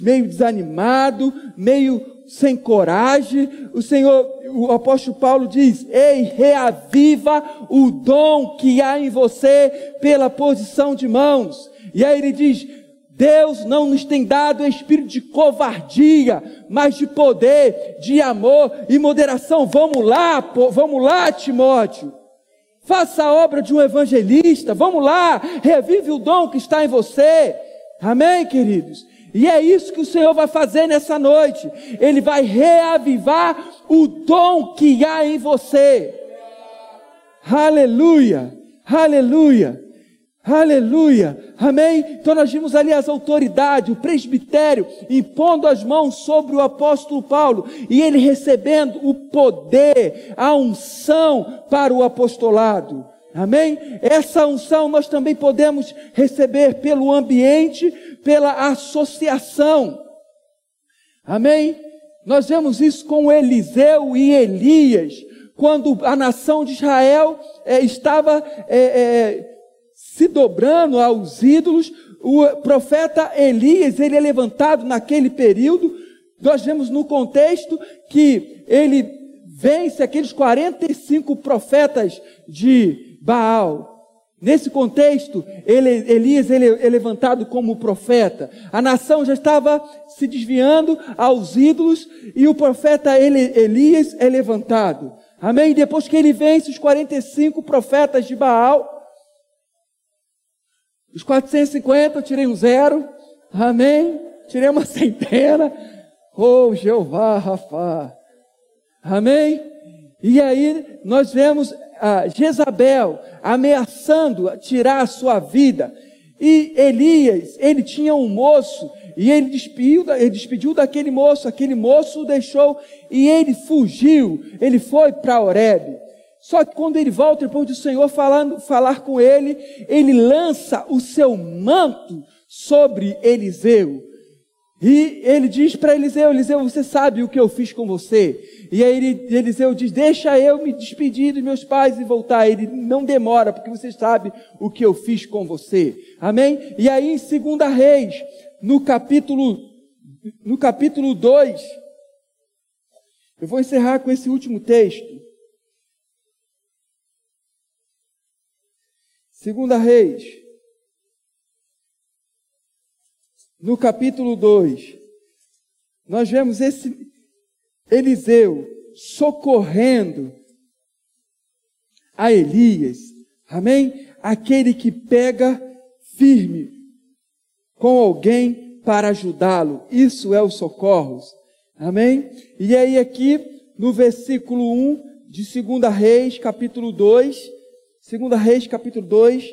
[SPEAKER 2] meio desanimado, meio sem coragem, o Senhor, o apóstolo Paulo diz: Ei, reaviva o dom que há em você pela posição de mãos. E aí ele diz: Deus não nos tem dado espírito de covardia, mas de poder, de amor e moderação. Vamos lá, vamos lá, Timóteo. Faça a obra de um evangelista. Vamos lá, revive o dom que está em você. Amém, queridos? E é isso que o Senhor vai fazer nessa noite. Ele vai reavivar o dom que há em você. Aleluia, aleluia. Aleluia, amém? Então nós vimos ali as autoridades, o presbitério, impondo as mãos sobre o apóstolo Paulo e ele recebendo o poder, a unção para o apostolado, amém? Essa unção nós também podemos receber pelo ambiente, pela associação, amém? Nós vemos isso com Eliseu e Elias, quando a nação de Israel é, estava. É, é, se dobrando aos ídolos. O profeta Elias, ele é levantado naquele período. Nós vemos no contexto que ele vence aqueles 45 profetas de Baal. Nesse contexto, ele, Elias ele é levantado como profeta. A nação já estava se desviando aos ídolos e o profeta ele, Elias é levantado. Amém? Depois que ele vence os 45 profetas de Baal, os 450 eu tirei um zero. Amém? Tirei uma centena. Oh, Jeová, Rafa. Amém? E aí nós vemos Jezabel ameaçando tirar a sua vida. E Elias, ele tinha um moço, e ele despediu, ele despediu daquele moço, aquele moço o deixou, e ele fugiu, ele foi para Oreb. Só que quando ele volta, depois do Senhor falando, falar com ele, ele lança o seu manto sobre Eliseu. E ele diz para Eliseu: Eliseu, você sabe o que eu fiz com você? E aí ele, Eliseu diz: Deixa eu me despedir dos meus pais e voltar. Ele não demora, porque você sabe o que eu fiz com você. Amém? E aí em 2 Reis, no capítulo, no capítulo 2, eu vou encerrar com esse último texto. Segunda Reis, no capítulo 2, nós vemos esse Eliseu socorrendo a Elias, amém? Aquele que pega firme com alguém para ajudá-lo, isso é o socorros, amém? E aí, aqui no versículo 1 de 2 Reis, capítulo 2, Segunda Reis, capítulo 2,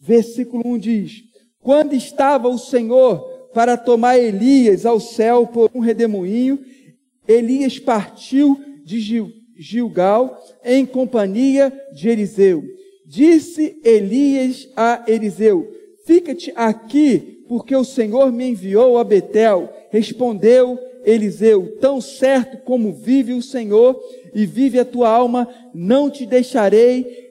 [SPEAKER 2] versículo 1 diz: Quando estava o Senhor para tomar Elias ao céu por um redemoinho, Elias partiu de Gilgal em companhia de Eliseu. Disse Elias a Eliseu: Fica-te aqui, porque o Senhor me enviou a Betel. Respondeu Eliseu: Tão certo como vive o Senhor e vive a tua alma, não te deixarei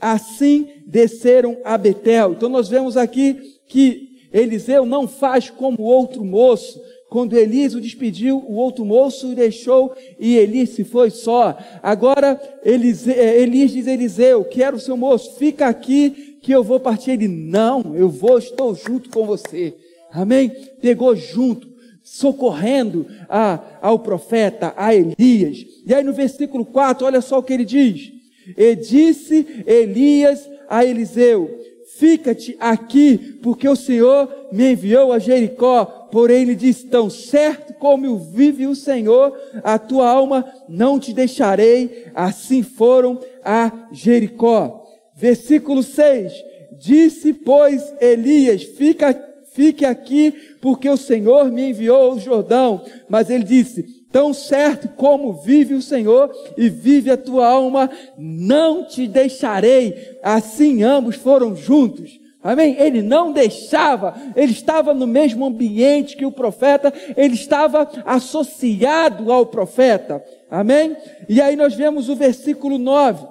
[SPEAKER 2] Assim desceram a Betel. Então nós vemos aqui que Eliseu não faz como o outro moço. Quando Elias o despediu, o outro moço o deixou e Elias se foi só. Agora eh, Elias diz a Eliseu, quero seu moço, fica aqui que eu vou partir. Ele, não, eu vou, estou junto com você. Amém? Pegou junto, socorrendo a, ao profeta, a Elias. E aí no versículo 4, olha só o que ele diz. E disse Elias a Eliseu: Fica-te aqui, porque o Senhor me enviou a Jericó. Porém, ele disse: Tão certo como vive o Senhor, a tua alma não te deixarei. Assim foram a Jericó. Versículo 6: Disse, pois, Elias: Fica, fique aqui, porque o Senhor me enviou ao Jordão. Mas ele disse: Tão certo como vive o Senhor e vive a tua alma, não te deixarei. Assim ambos foram juntos. Amém? Ele não deixava, ele estava no mesmo ambiente que o profeta, ele estava associado ao profeta. Amém? E aí nós vemos o versículo 9.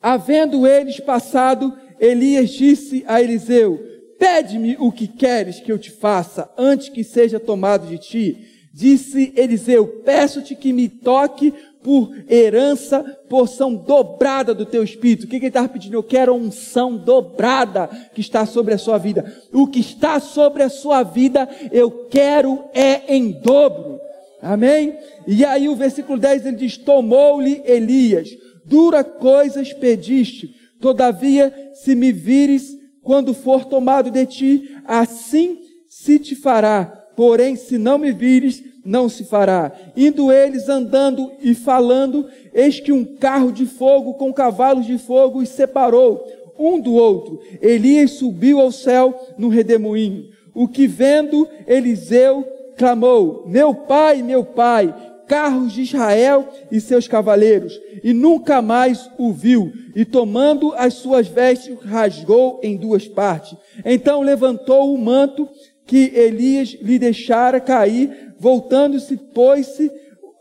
[SPEAKER 2] Havendo eles passado, Elias disse a Eliseu: Pede-me o que queres que eu te faça, antes que seja tomado de ti. Disse Eliseu: Peço-te que me toque por herança, porção dobrada do teu espírito. O que, que ele estava pedindo? Eu quero unção dobrada que está sobre a sua vida. O que está sobre a sua vida, eu quero é em dobro. Amém? E aí o versículo 10 ele diz: Tomou-lhe Elias, dura coisas pediste, todavia, se me vires quando for tomado de ti, assim se te fará Porém, se não me vires, não se fará. Indo eles andando e falando, eis que um carro de fogo com cavalos de fogo os separou. um do outro. Elias subiu ao céu no redemoinho. O que vendo Eliseu clamou: Meu pai, meu pai, carros de Israel e seus cavaleiros, e nunca mais o viu, e tomando as suas vestes, rasgou em duas partes. Então levantou o manto que Elias lhe deixara cair, voltando-se, pôs-se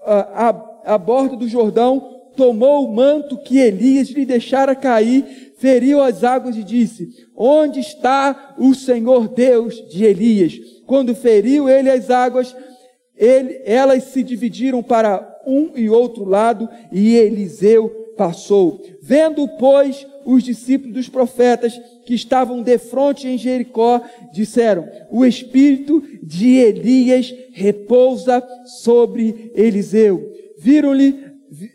[SPEAKER 2] a, a, a borda do Jordão, tomou o manto que Elias lhe deixara cair, feriu as águas e disse: Onde está o Senhor Deus de Elias? Quando feriu ele as águas, ele, elas se dividiram para um e outro lado, e Eliseu passou. Vendo, pois, os discípulos dos profetas que estavam de frente em Jericó, disseram: O espírito de Elias repousa sobre Eliseu. Viram-lhe,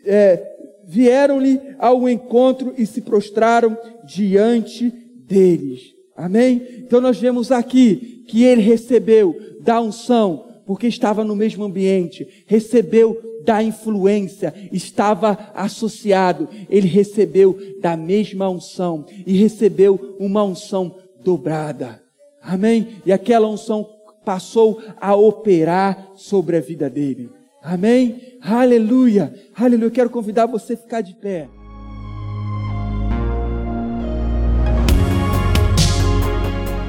[SPEAKER 2] é, vieram-lhe ao encontro e se prostraram diante deles. Amém? Então nós vemos aqui que ele recebeu da unção porque estava no mesmo ambiente, recebeu da influência, estava associado, ele recebeu da mesma unção e recebeu uma unção dobrada. Amém? E aquela unção passou a operar sobre a vida dele. Amém? Aleluia! Aleluia! Eu quero convidar você a ficar de pé.